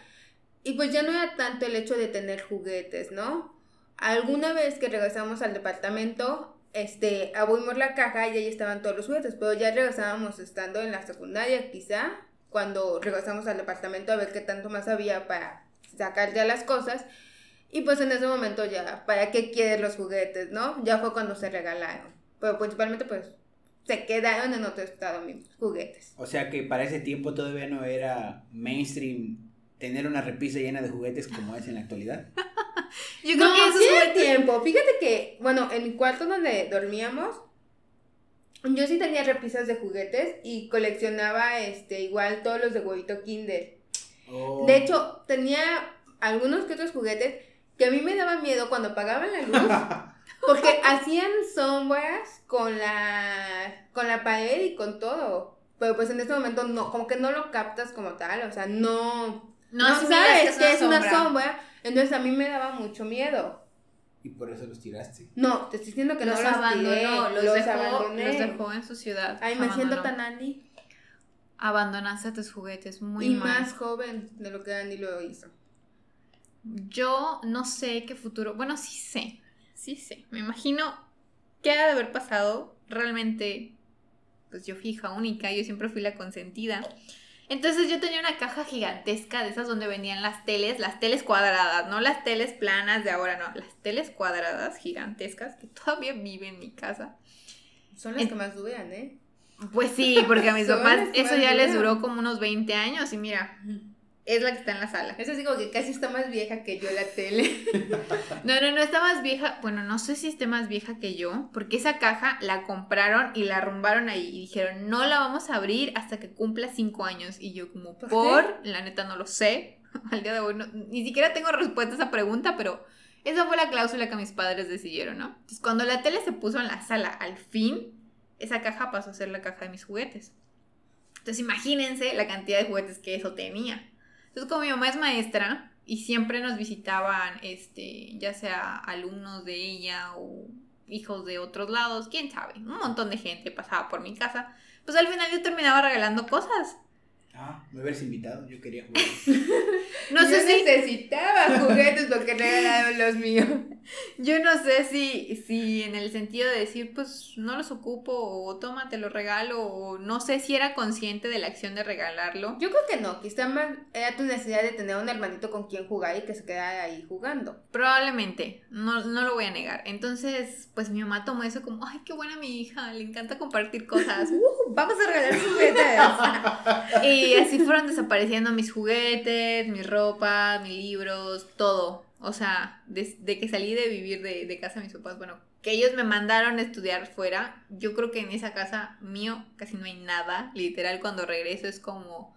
y pues ya no era tanto el hecho de tener juguetes, ¿no? Alguna vez que regresamos al departamento, este, abrimos la caja y ahí estaban todos los juguetes, pero ya regresábamos estando en la secundaria quizá, cuando regresamos al departamento a ver qué tanto más había para sacar ya las cosas. Y pues en ese momento ya, ¿para qué quieres los juguetes, no? Ya fue cuando se regalaron. Pero principalmente pues se quedaron en otro estado mis juguetes. O sea que para ese tiempo todavía no era mainstream tener una repisa llena de juguetes como es en la actualidad. Yo creo que eso es tiempo. Fíjate que, bueno, en mi cuarto donde dormíamos, yo sí tenía repisas de juguetes y coleccionaba este igual todos los de huevito Kinder. Oh. De hecho, tenía algunos que otros juguetes que a mí me daban miedo cuando apagaban la luz. porque hacían sombras con la con la pared y con todo. Pero pues en este momento no, como que no lo captas como tal, o sea, no no, sabes que es una sombra entonces a mí me daba mucho miedo. Y por eso los tiraste. No, te estoy diciendo que no los abandonó, los, los, dejó, los dejó en su ciudad. Ay, me siento tan Andy. Abandonaste tus juguetes muy y mal. Y más joven de lo que Andy lo hizo. Yo no sé qué futuro. Bueno, sí sé. Sí sé. Me imagino qué ha de haber pasado. Realmente, pues yo fui hija única. Yo siempre fui la consentida. Entonces yo tenía una caja gigantesca de esas donde venían las teles, las teles cuadradas, no las teles planas de ahora, no, las teles cuadradas gigantescas que todavía viven en mi casa. Son las que más duran, ¿eh? Pues sí, porque a mis papás eso ya les duró como unos 20 años y mira, es la que está en la sala. Eso sí como que casi está más vieja que yo la tele. No, no, no, está más vieja. Bueno, no sé si esté más vieja que yo, porque esa caja la compraron y la arrumbaron ahí y dijeron, no la vamos a abrir hasta que cumpla cinco años. Y yo como, ¿Por por, la neta no lo sé. Al día de hoy no- ni siquiera tengo respuesta a esa pregunta, pero esa fue la cláusula que mis padres decidieron, ¿no? Entonces, cuando la tele se puso en la sala, al fin, esa caja pasó a ser la caja de mis juguetes. Entonces, imagínense la cantidad de juguetes que eso tenía. Entonces, como mi mamá es maestra y siempre nos visitaban, este, ya sea alumnos de ella o hijos de otros lados, quién sabe, un montón de gente pasaba por mi casa, pues al final yo terminaba regalando cosas. Ah, me hubieras invitado, yo quería jugar. No yo sé si, necesitaba juguetes porque regalaron los míos. yo no sé si, si en el sentido de decir, pues no los ocupo o toma, te los regalo o no sé si era consciente de la acción de regalarlo. Yo creo que no, quizá más era tu necesidad de tener un hermanito con quien jugar y que se quedara ahí jugando. Probablemente, no, no lo voy a negar. Entonces, pues mi mamá tomó eso como, ay, qué buena mi hija, le encanta compartir cosas. Uh, vamos a regalar juguetes. y así fueron desapareciendo mis juguetes, mi ropa, mis libros, todo. O sea, desde que salí de vivir de, de casa de mis papás, bueno, que ellos me mandaron a estudiar fuera, yo creo que en esa casa mío casi no hay nada. Literal, cuando regreso es como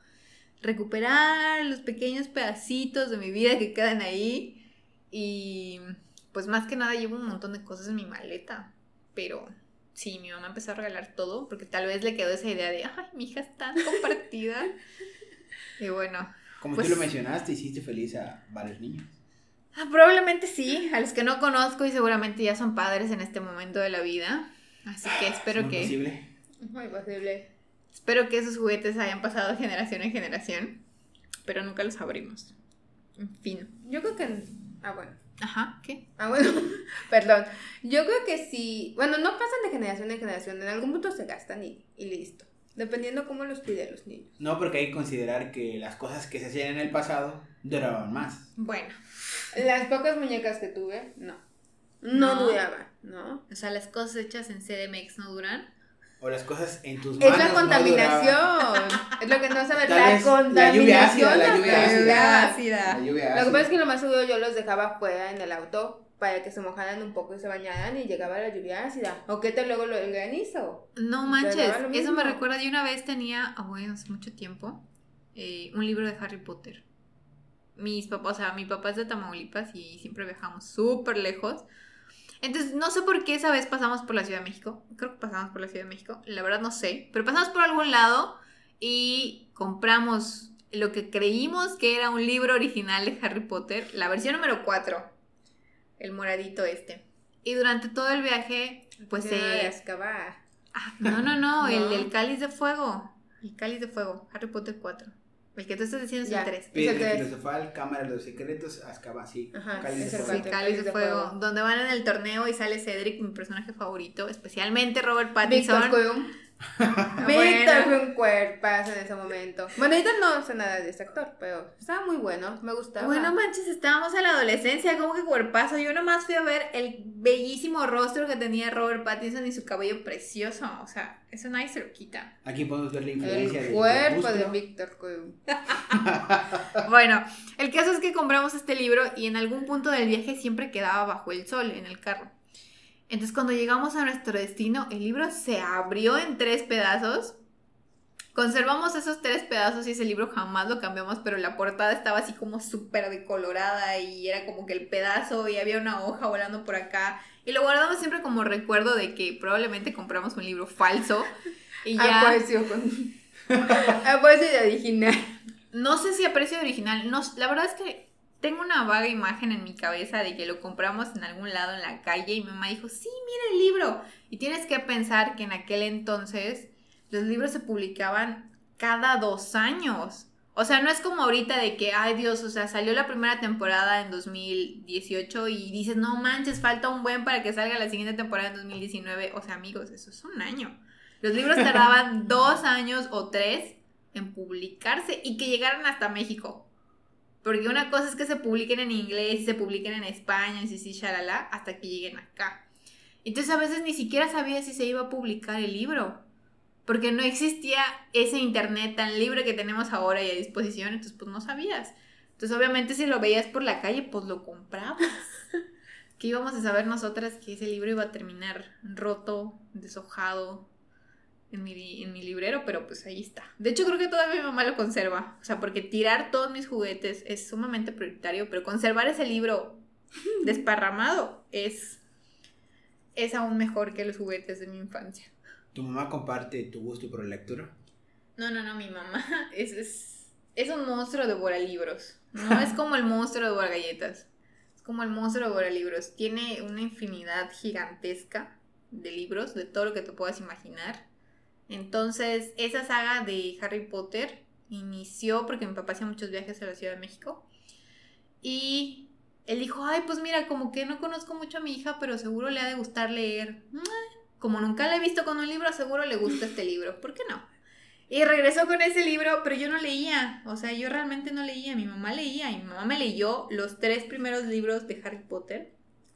recuperar los pequeños pedacitos de mi vida que quedan ahí. Y pues más que nada llevo un montón de cosas en mi maleta. Pero sí, mi mamá empezó a regalar todo porque tal vez le quedó esa idea de, ay, mi hija es tan compartida. y bueno, Como Pues- tú lo mencionaste, hiciste feliz a varios niños. ah, probablemente sí, a los que no conozco y seguramente ya son padres en este momento de la vida. Así que espero ¿Es muy que... posible? Muy posible. Espero que esos juguetes hayan pasado de generación en generación, pero nunca los abrimos. En fin. Yo creo que. Ah, bueno. Ajá, ¿qué? Ah, bueno, perdón. Yo creo que sí. Bueno, no pasan de generación en generación. En algún punto se gastan y, y listo. Dependiendo cómo los piden los niños. No, porque hay que considerar que las cosas que se hacían en el pasado duraban más. Bueno, Las pocas muñecas que tuve, no. No, No. duraban, ¿no? o sea, las cosas hechas en CDMX no duran. O las cosas en tus Es manos. la no contaminación. duraban. es lo que no sabes. La vez la contaminación. lluvia ácida, la no lluvia ácida. da. La lluvia Lo que ácida. pasa es que lo más seguro yo los dejaba fuera en el auto para que se mojaran un poco y se bañaran y llegaba la lluvia ácida. O qué tal luego lo del granizo. No manches, eso me recuerda, yo una vez tenía, ah, bueno, hace mucho tiempo, eh, un libro de Harry Potter. Mis papás, o sea, mi papá es de Tamaulipas y siempre viajamos súper lejos. Entonces, no sé por qué esa vez pasamos por la Ciudad de México. Creo que pasamos por la Ciudad de México, la verdad no sé. Pero pasamos por algún lado y compramos lo que creímos que era un libro original de Harry Potter, la versión número 4, el moradito este. Y durante todo el viaje, pues se... Azkaban. Ah, no, no, no, el No. del cáliz de fuego. El cáliz de fuego, Harry Potter 4. El que tú estás diciendo es Ya. el 3. Es el Piedra tres. filosofal, cámara de los secretos, Azkaban, sí. Ajá, Cáliz de fuego. Sí, cuatro. cáliz de fuego, donde van en el torneo y sale Cedric, mi personaje favorito, especialmente Robert Pattinson. Víctor Krum. Bueno. Víctor fue un cuerpazo en ese momento. Bueno, ahorita no sé nada de este actor, pero estaba muy bueno, me gustaba. Bueno, manches, estábamos en la adolescencia, como que cuerpazo. Yo nomás fui a ver el bellísimo rostro que tenía Robert Pattinson y su cabello precioso. O sea, eso nadie se lo quita. Aquí podemos ver la influencia el del cuerpo de. Víctor. Bueno, el caso es que compramos este libro y en algún punto del viaje siempre quedaba bajo el sol en el carro. Entonces cuando llegamos a nuestro destino, el libro se abrió en tres pedazos. Conservamos esos tres pedazos y ese libro jamás lo cambiamos, pero la portada estaba así como súper decolorada y era como que el pedazo y había una hoja volando por acá. Y lo guardamos siempre como recuerdo de que probablemente compramos un libro falso. Y ya... Aprecio con. Aprecio de original. No sé si a precio original. No, la verdad es que tengo una vaga imagen en mi cabeza de que lo compramos en algún lado en la calle y mi mamá dijo, sí, mira el libro. Y tienes que pensar que en aquel entonces los libros se publicaban cada dos años. O sea, no es como ahorita de que, ay Dios, o sea, salió la primera temporada en 2018 y dices, no manches, falta un buen para que salga la siguiente temporada en 2019. O sea, amigos, eso es un año. Los libros tardaban dos años o tres en publicarse y que llegaran hasta México. Porque una cosa es que se publiquen en inglés y se publiquen en España y sí, sí, shalala, hasta que lleguen acá. Entonces a veces ni siquiera sabía si se iba a publicar el libro. porque no existía ese internet tan libre que tenemos ahora y a disposición, entonces pues no sabías. Entonces obviamente si lo veías por la calle, pues lo comprabas. que íbamos a saber nosotras que ese libro iba a terminar roto, deshojado en mi, en mi librero, pero pues ahí está. De hecho creo que todavía mi mamá lo conserva, o sea, porque tirar todos mis juguetes es sumamente prioritario, pero conservar ese libro desparramado es, es aún mejor que los juguetes de mi infancia. ¿Tu mamá comparte tu gusto por la lectura? No, no, no, mi mamá es, es, es un monstruo de libros. No es como el monstruo de galletas. Es como el monstruo de libros. Tiene una infinidad gigantesca de libros, de todo lo que te puedas imaginar. Entonces, esa saga de Harry Potter inició porque mi papá hacía muchos viajes a la Ciudad de México. Y él dijo, ay, pues mira, como que no conozco mucho a mi hija, pero seguro le ha de gustar leer. Como nunca la he visto con un libro, seguro le gusta este libro. ¿Por qué no? Y regresó con ese libro, pero yo no leía. O sea, yo realmente no leía. Mi mamá leía y mi mamá me leyó los tres primeros libros de Harry Potter.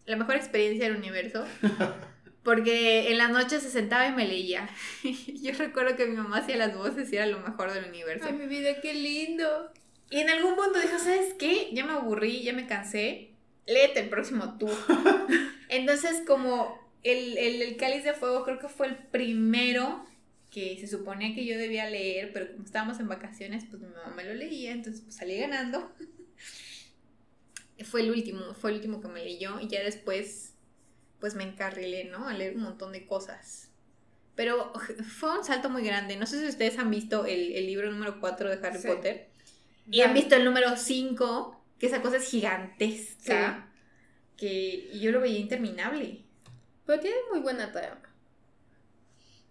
La mejor experiencia del universo. Porque en las noches se sentaba y me leía. yo recuerdo que mi mamá hacía las voces y era lo mejor del universo. Ay, mi vida, qué lindo. Y en algún punto dijo, ¿sabes qué? Ya me aburrí, ya me cansé. Léete el próximo tú. Entonces, como el, el, cáliz de fuego creo que fue el primero que se suponía que yo debía leer, pero como estábamos en vacaciones, pues mi mamá me lo leía, entonces pues salí ganando. fue el último, fue el último que me leyó y ya después pues me encarrilé, ¿no? A leer un montón de cosas. Pero fue un salto muy grande. No sé si ustedes han visto el, libro número 4 de Harry Potter. Y han visto el número 5, que esa cosa es gigantesca. Que yo lo veía interminable. Pero tiene muy buena trama.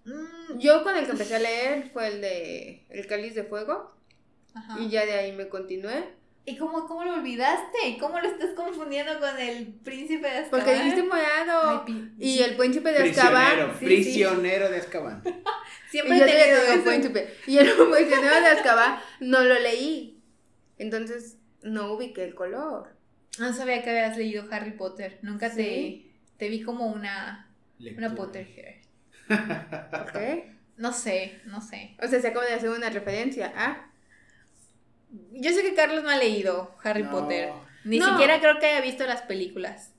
Mm, yo con el que empecé a leer fue el de El Cáliz de Fuego. Y ya de ahí me continué. ¿Y cómo, cómo lo olvidaste? ¿Cómo lo estás confundiendo con el príncipe de Azkaban? Porque dijiste morado. y el príncipe de Azkaban. prisionero de Azkaban. Siempre he tenido el príncipe. Y el prisionero de Azkaban no lo leí. Entonces no ubiqué el color. No sabía que habías leído Harry Potter. Nunca te, te vi como una, una Potterhead. ¿Por qué? No sé, no sé. O sea, se acaba de hacer una referencia a... Yo sé que Carlos no ha leído Harry Potter. Ni siquiera creo que haya visto las películas.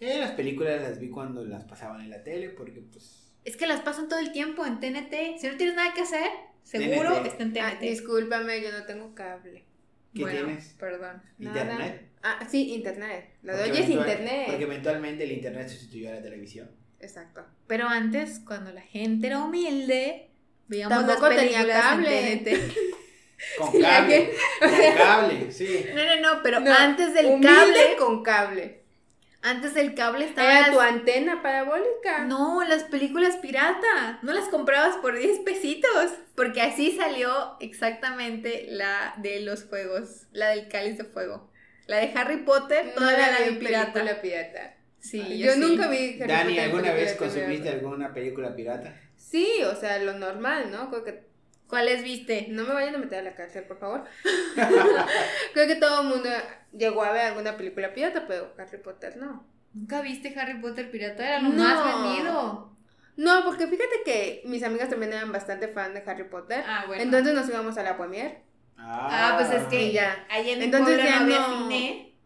Eh, las películas las vi cuando las pasaban en la tele, porque pues... Es que las pasan todo el tiempo en TNT. Si no tienes nada que hacer, seguro está en TNT. Ah, discúlpame, yo no tengo cable. ¿Qué tienes? Perdón. ¿Internet? Ah, sí, internet. Lo de hoy es internet. Porque eventualmente el internet sustituyó a la televisión. Exacto. Pero antes, cuando la gente era humilde, veíamos las películas tenía cable. En TNT. Con cable. con cable, sí. No, no, no, pero antes del cable. con cable. Antes del cable estaba. Era tu antena parabólica. No, las películas pirata. No las comprabas por 10 pesitos. Porque así salió exactamente la de los juegos. La del cáliz de fuego. La de Harry Potter, toda la, la pirata. La pirata. Sí, yo, nunca vi Harry Dani, ¿alguna vez consumiste alguna película pirata? Sí, o sea, lo normal, ¿no? Creo que ¿Cuáles viste? No me vayan a meter a la cárcel, por favor. Creo que todo el mundo llegó a ver alguna película pirata, pero Harry Potter no. ¿Nunca viste Harry Potter pirata? Era lo más vendido. No, porque fíjate que mis amigas también eran bastante fan de Harry Potter. Ah, bueno. Entonces nos íbamos a la premiere. Ah, pues es que ya. Ahí en Entonces ya no había cine.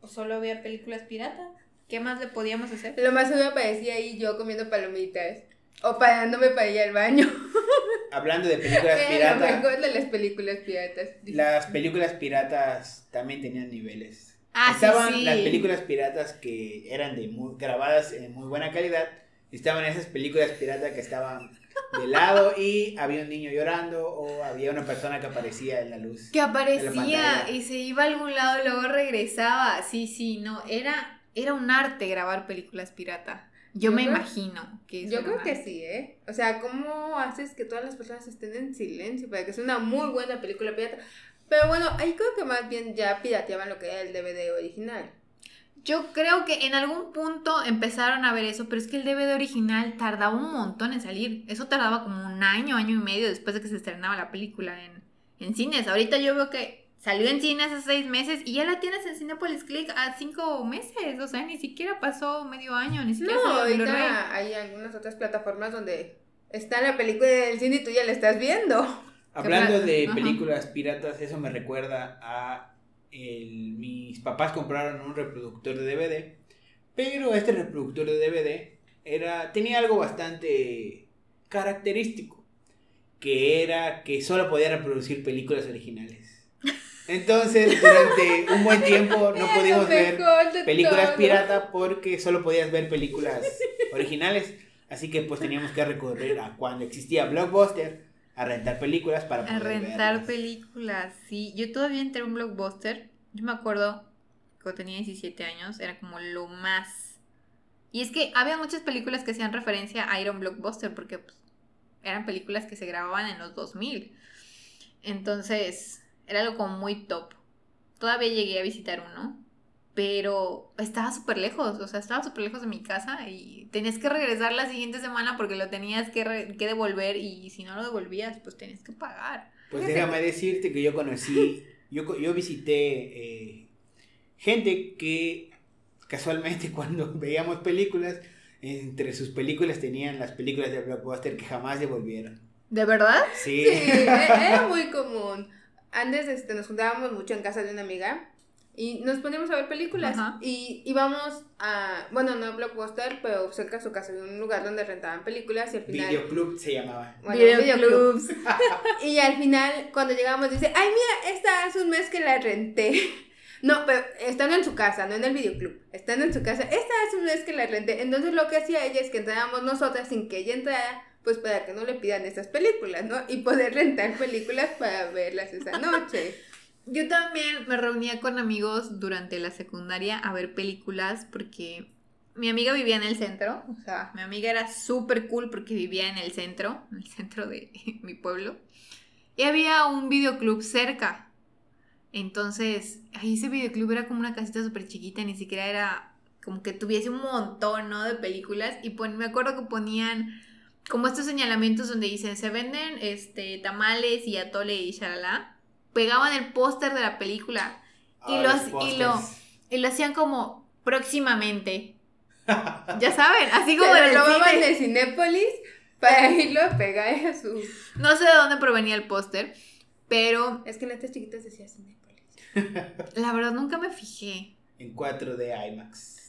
O solo había películas piratas. ¿Qué más le podíamos hacer? Lo más me parecía ahí yo comiendo palomitas. O parándome para ir al baño. Hablando de películas piratas. de las películas piratas. Las películas piratas también tenían niveles. Ah, Estaban sí, sí. las películas piratas que eran de muy, grabadas en muy buena calidad. Estaban esas películas piratas que estaban de lado y había un niño llorando o había una persona que aparecía en la luz. Que aparecía y se iba a algún lado y luego regresaba. Sí, sí, no, era, era un arte grabar películas pirata. Yo, me imagino que Yo creo que sí, ¿eh? O sea, ¿cómo haces que todas las personas estén en silencio para que sea una muy buena película pirata? Pero bueno, ahí creo que más bien ya pirateaban lo que era el DVD original. Yo creo que en algún punto empezaron a ver eso, pero es que el DVD original tardaba un montón en salir. Eso tardaba como un año, año y medio después de que se estrenaba la película en, en cines. Ahorita yo veo que Salió en cine hace seis meses y ya la tienes en Cinepolis Click a cinco meses. O sea, ni siquiera pasó medio año, ni siquiera No, ahorita hay algunas otras plataformas donde está la película del cine y tú ya la estás viendo. Hablando de Ajá. películas piratas, eso me recuerda a el- mis papás compraron un reproductor de DVD, pero este reproductor de DVD era tenía algo bastante característico, que era que solo podía reproducir películas originales. Entonces, durante un buen tiempo no lo ver películas pirata porque solo podías ver películas originales. Así que pues teníamos que recurrir a cuando existía Blockbuster a rentar películas para A poder rentar verlas. películas, sí. Yo todavía entré a un blockbuster. Yo me acuerdo cuando tenía 17 años, era como lo más. Y es que había muchas películas que hacían referencia a ir a un blockbuster porque pues, eran películas que se grababan en los 2000. Entonces, era algo como muy top. Todavía llegué a visitar uno, pero estaba súper lejos, o sea, estaba súper lejos de mi casa y tenías que regresar la siguiente semana porque lo tenías que, re- que devolver y si no lo devolvías, pues tenías que pagar. Pues déjame decirte que yo conocí, yo, yo visité eh, gente que casualmente cuando veíamos películas, entre sus películas tenían las películas de Blockbuster que jamás devolvieron. ¿De verdad? Sí. Sí, e- era muy común. Antes este, nos juntábamos mucho en casa de una amiga y nos poníamos a ver películas. Ajá. Y íbamos a, bueno, no a Blockbuster, pero cerca de su casa había un lugar donde rentaban películas y al final... Videoclub se llamaba. bueno, Videoclubs. videoclub. Y al final, cuando llegamos, dice, ay, mira, esta hace un mes que la renté. No, pero estando en su casa, no en el videoclub. Estando en su casa, esta hace un mes que la renté. Entonces lo que hacía ella es que entrábamos nosotras sin que ella entrara, pues para que no le pidan estas películas, ¿no? Y poder rentar películas para verlas esa noche. Yo también me reunía con amigos durante la secundaria a ver películas porque mi amiga vivía en el centro, o sea, mi amiga era súper cool porque vivía en el centro, en el centro de mi pueblo, y había un videoclub cerca. Entonces, ahí ese videoclub era como una casita súper chiquita, ni siquiera era como que tuviese un montón, ¿no? De películas. Y me acuerdo que ponían como estos señalamientos donde dicen, se venden este, tamales y atole y shalala. Pegaban el póster de la película Y Ah, los- los y lo- y lo hacían como próximamente. ya saben, así como Se lo robaban cine. de Cinépolis para irlo a pegar a su... No sé de dónde provenía el póster, pero Es que en letras chiquitas decía Cinépolis. la verdad nunca me fijé. En 4D IMAX.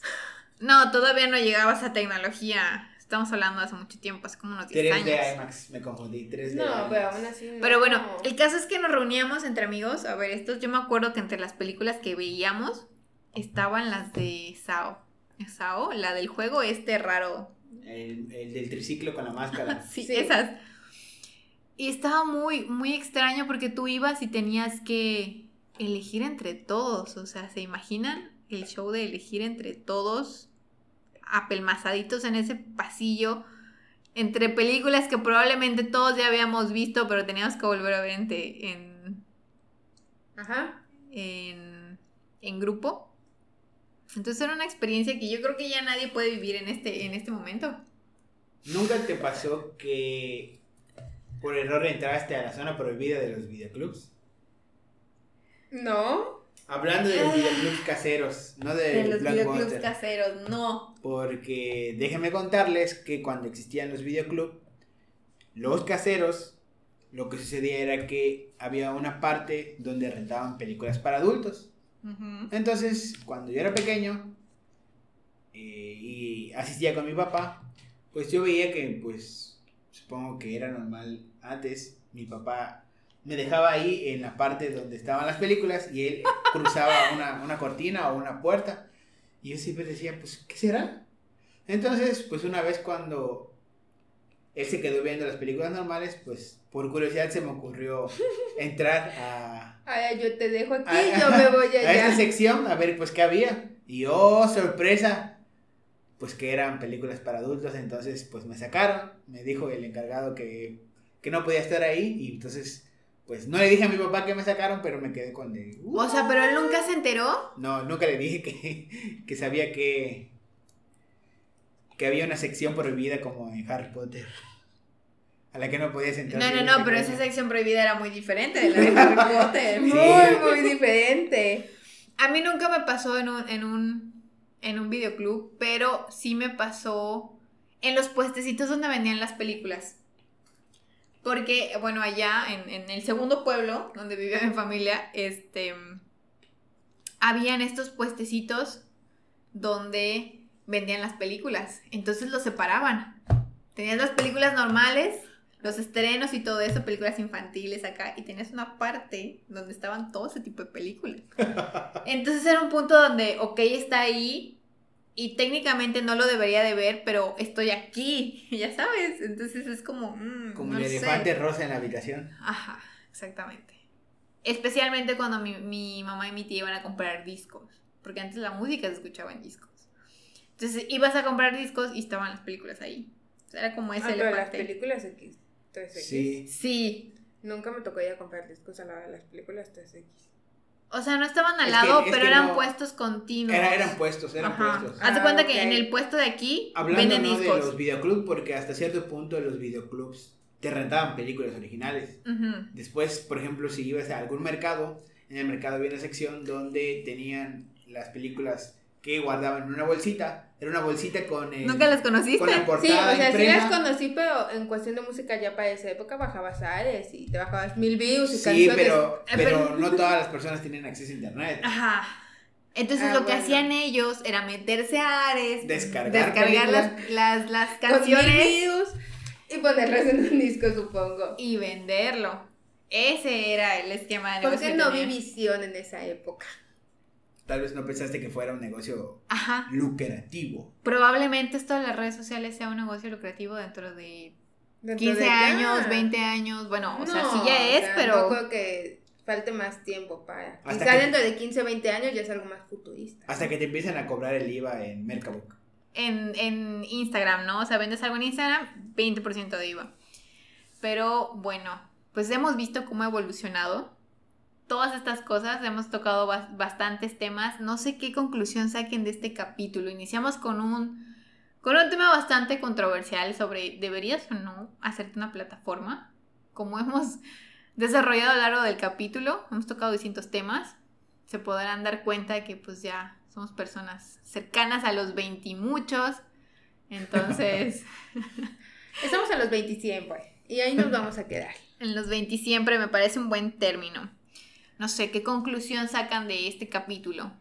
No, todavía no llegaba esa tecnología. Estamos hablando hace mucho tiempo, hace como unos 10 3D años. IMAX, me confundí. 3D No, IMAX. pero aún así no. Pero bueno, el caso es que nos reuníamos entre amigos a ver estos. Yo me acuerdo que entre las películas que veíamos estaban las de Sao. Sao, la del juego este raro. El, el del triciclo con la máscara. Sí, Sí. esas. Y estaba muy, muy extraño porque tú ibas y tenías que elegir entre todos. O sea, ¿se imaginan el show de elegir entre todos? Apelmazaditos en ese pasillo. Entre películas que probablemente todos ya habíamos visto, pero teníamos que volver a ver en, te- en, Ajá. en, en grupo. Entonces era una experiencia que yo creo que ya nadie puede vivir en este, en este momento. ¿Nunca te pasó que por error entraste a la zona prohibida de los videoclubs? No. Hablando de los videoclubs caseros, no de, De los videoclubs caseros, no. Porque déjenme contarles que cuando existían los videoclubs, los caseros, lo que sucedía era que había una parte donde rentaban películas para adultos. Entonces, cuando yo era pequeño eh, y asistía con mi papá, pues yo veía que, pues, supongo que era normal antes, mi papá me dejaba ahí en la parte donde estaban las películas y él cruzaba una, una cortina o una puerta. Y yo siempre decía, pues, ¿qué será? Entonces, pues una vez cuando él se quedó viendo las películas normales, pues por curiosidad se me ocurrió entrar a, Ay, yo te dejo aquí, yo me voy a esta allá. sección a ver pues qué había. Y oh, sorpresa, pues que eran películas para adultos, entonces pues me sacaron, me dijo el encargado que, que no podía estar ahí y entonces pues no le dije a mi papá que me sacaron, pero me quedé con de... "Uh". O sea, pero él nunca se enteró. No, nunca le dije que, que sabía que, que había una sección prohibida como en Harry Potter. A la que no podías entrar. No, no, no, pero esa sección prohibida era muy diferente de la de Harry Potter. Muy, muy diferente. A mí nunca me pasó en un, en un, en un videoclub, pero sí me pasó en los puestecitos donde vendían las películas. Porque, bueno, allá en, en el segundo pueblo donde vivía mi familia, este, habían estos puestecitos donde vendían las películas. Entonces los separaban. Tenías las películas normales, los estrenos y todo eso, películas infantiles acá, y tenías una parte donde estaban todo ese tipo de películas. Entonces era un punto donde, ok, está ahí, y técnicamente no lo debería de ver, pero estoy aquí, ya sabes. Entonces es como... mm, Como no el sé. elefante rosa en la habitación. Ajá, exactamente. Especialmente cuando mi, mi mamá y mi tía iban a comprar discos, porque antes la música se escuchaba en discos. Entonces ibas a comprar discos y estaban las películas ahí. O sea, era como ese Ah, pero las elefante. películas X. 3X. Sí. Sí. Nunca me tocó ir a comprar discos a la de las películas 3X. O sea, no estaban al Es lado, que- es pero eran no- puestos continuos. Era, eran puestos, eran Ajá. puestos. Haz de Ah, cuenta ok. que en el puesto de aquí Hablando venden ¿no? de discos. los videoclubs, porque hasta cierto punto los videoclubs te rentaban películas originales. Ujú. Después, por ejemplo, si ibas a algún mercado, en el mercado había una sección donde tenían las películas que guardaban en una bolsita. Era una bolsita con, el- ¿Nunca las conociste? con la Sí, o sea, sí las conocí, pero en cuestión de música ya para esa época bajabas Ares y te bajabas mil views y Sí, pero, Eh, pero pero- no todas las personas tienen acceso a internet. Ajá. Entonces Ah, lo que bueno. hacían ellos era meterse a Ares, Descargar descargar las, las, las Con mil canciones views y ponerlas en un disco, supongo. y venderlo. Ese era el esquema de ¿Por negocio. qué que no vi visión en esa época? Tal vez no pensaste que fuera un negocio Ajá. lucrativo. Probablemente esto de las redes sociales sea un negocio lucrativo dentro de Dentro 15 de ya. años, 20 años. Bueno, o sea, sí ya o es, sea, pero. Creo que falte más tiempo para. Hasta Quizá que- dentro de 15 20 años ya es algo más futurista. Hasta que te empiezan a cobrar el IVA en Mercabook. en, en Instagram, ¿no? O sea, vendes algo en Instagram, 20% de IVA. Pero bueno, pues hemos visto cómo ha evolucionado todas estas cosas, hemos tocado bas- bastantes temas. No sé qué conclusión saquen de este capítulo. Iniciamos con un, con un tema bastante controversial sobre ¿deberías o no hacerte una plataforma? Como hemos desarrollado a lo largo del capítulo, hemos tocado distintos temas. Se podrán dar cuenta de que pues ya somos personas cercanas a los 20 y muchos. Entonces, Estamos a los 27, pues. Y ahí nos vamos a quedar. en los 20 siempre me parece un buen término. No sé, ¿qué conclusión sacan de este capítulo?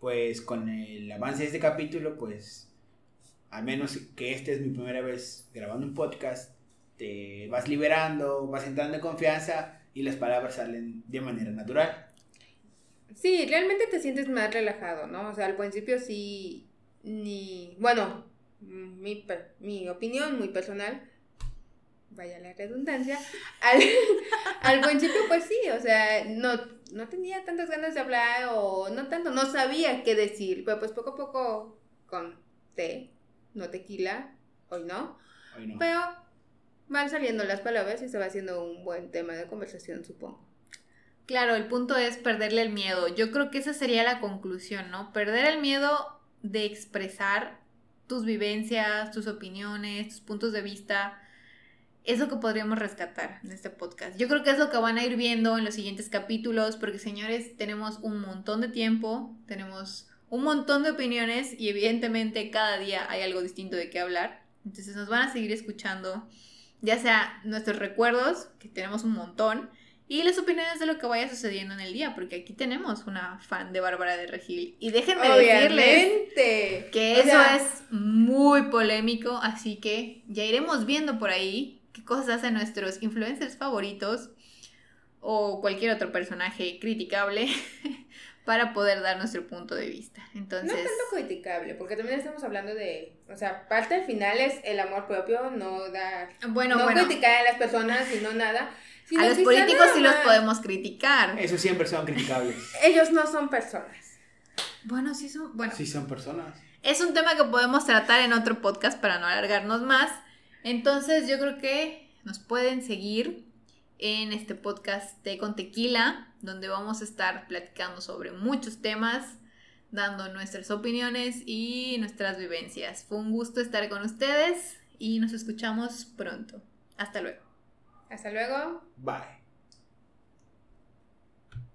Pues con el avance de este capítulo, pues al menos que esta es mi primera vez grabando un podcast, te vas liberando, vas entrando en confianza y las palabras salen de manera natural. Sí, realmente te sientes más relajado, ¿no? O sea, al principio sí, ni, bueno, mi, mi opinión muy personal, vaya la redundancia, al, al principio pues sí, o sea, no, no tenía tantas ganas de hablar o no tanto, no sabía qué decir, pero pues poco a poco con té, no tequila, hoy no, Hoy no. pero van saliendo las palabras y se va haciendo un buen tema de conversación, supongo. Claro, el punto es perderle el miedo. Yo creo que esa sería la conclusión, ¿no? Perder el miedo de expresar tus vivencias, tus opiniones, tus puntos de vista. Es lo que podríamos rescatar en este podcast. Yo creo que es lo que van a ir viendo en los siguientes capítulos, porque señores, tenemos un montón de tiempo, tenemos un montón de opiniones y evidentemente cada día hay algo distinto de qué hablar. Entonces nos van a seguir escuchando, ya sea nuestros recuerdos, que tenemos un montón, y las opiniones de lo que vaya sucediendo en el día, porque aquí tenemos una fan de Bárbara de Regil. Y déjenme decirles Obviamente. que O eso sea, es muy polémico, así que ya iremos viendo por ahí qué cosas hacen nuestros influencers favoritos o cualquier otro personaje criticable para poder dar nuestro punto de vista. No Entonces, tanto criticable, porque también estamos hablando de, o sea, parte al final es el amor propio, no dar, bueno, no bueno, criticar a las personas y no nada. sino a los políticos sí los podemos criticar. Eso siempre son criticables. Ellos no son personas. Bueno, sí son, bueno, Sí son personas. Es un tema que podemos tratar en otro podcast para no alargarnos más. Entonces yo creo que nos pueden seguir en este podcast de con tequila, donde vamos a estar platicando sobre muchos temas, dando nuestras opiniones y nuestras vivencias. Fue un gusto estar con ustedes y nos escuchamos pronto. Hasta luego. Hasta luego. Bye.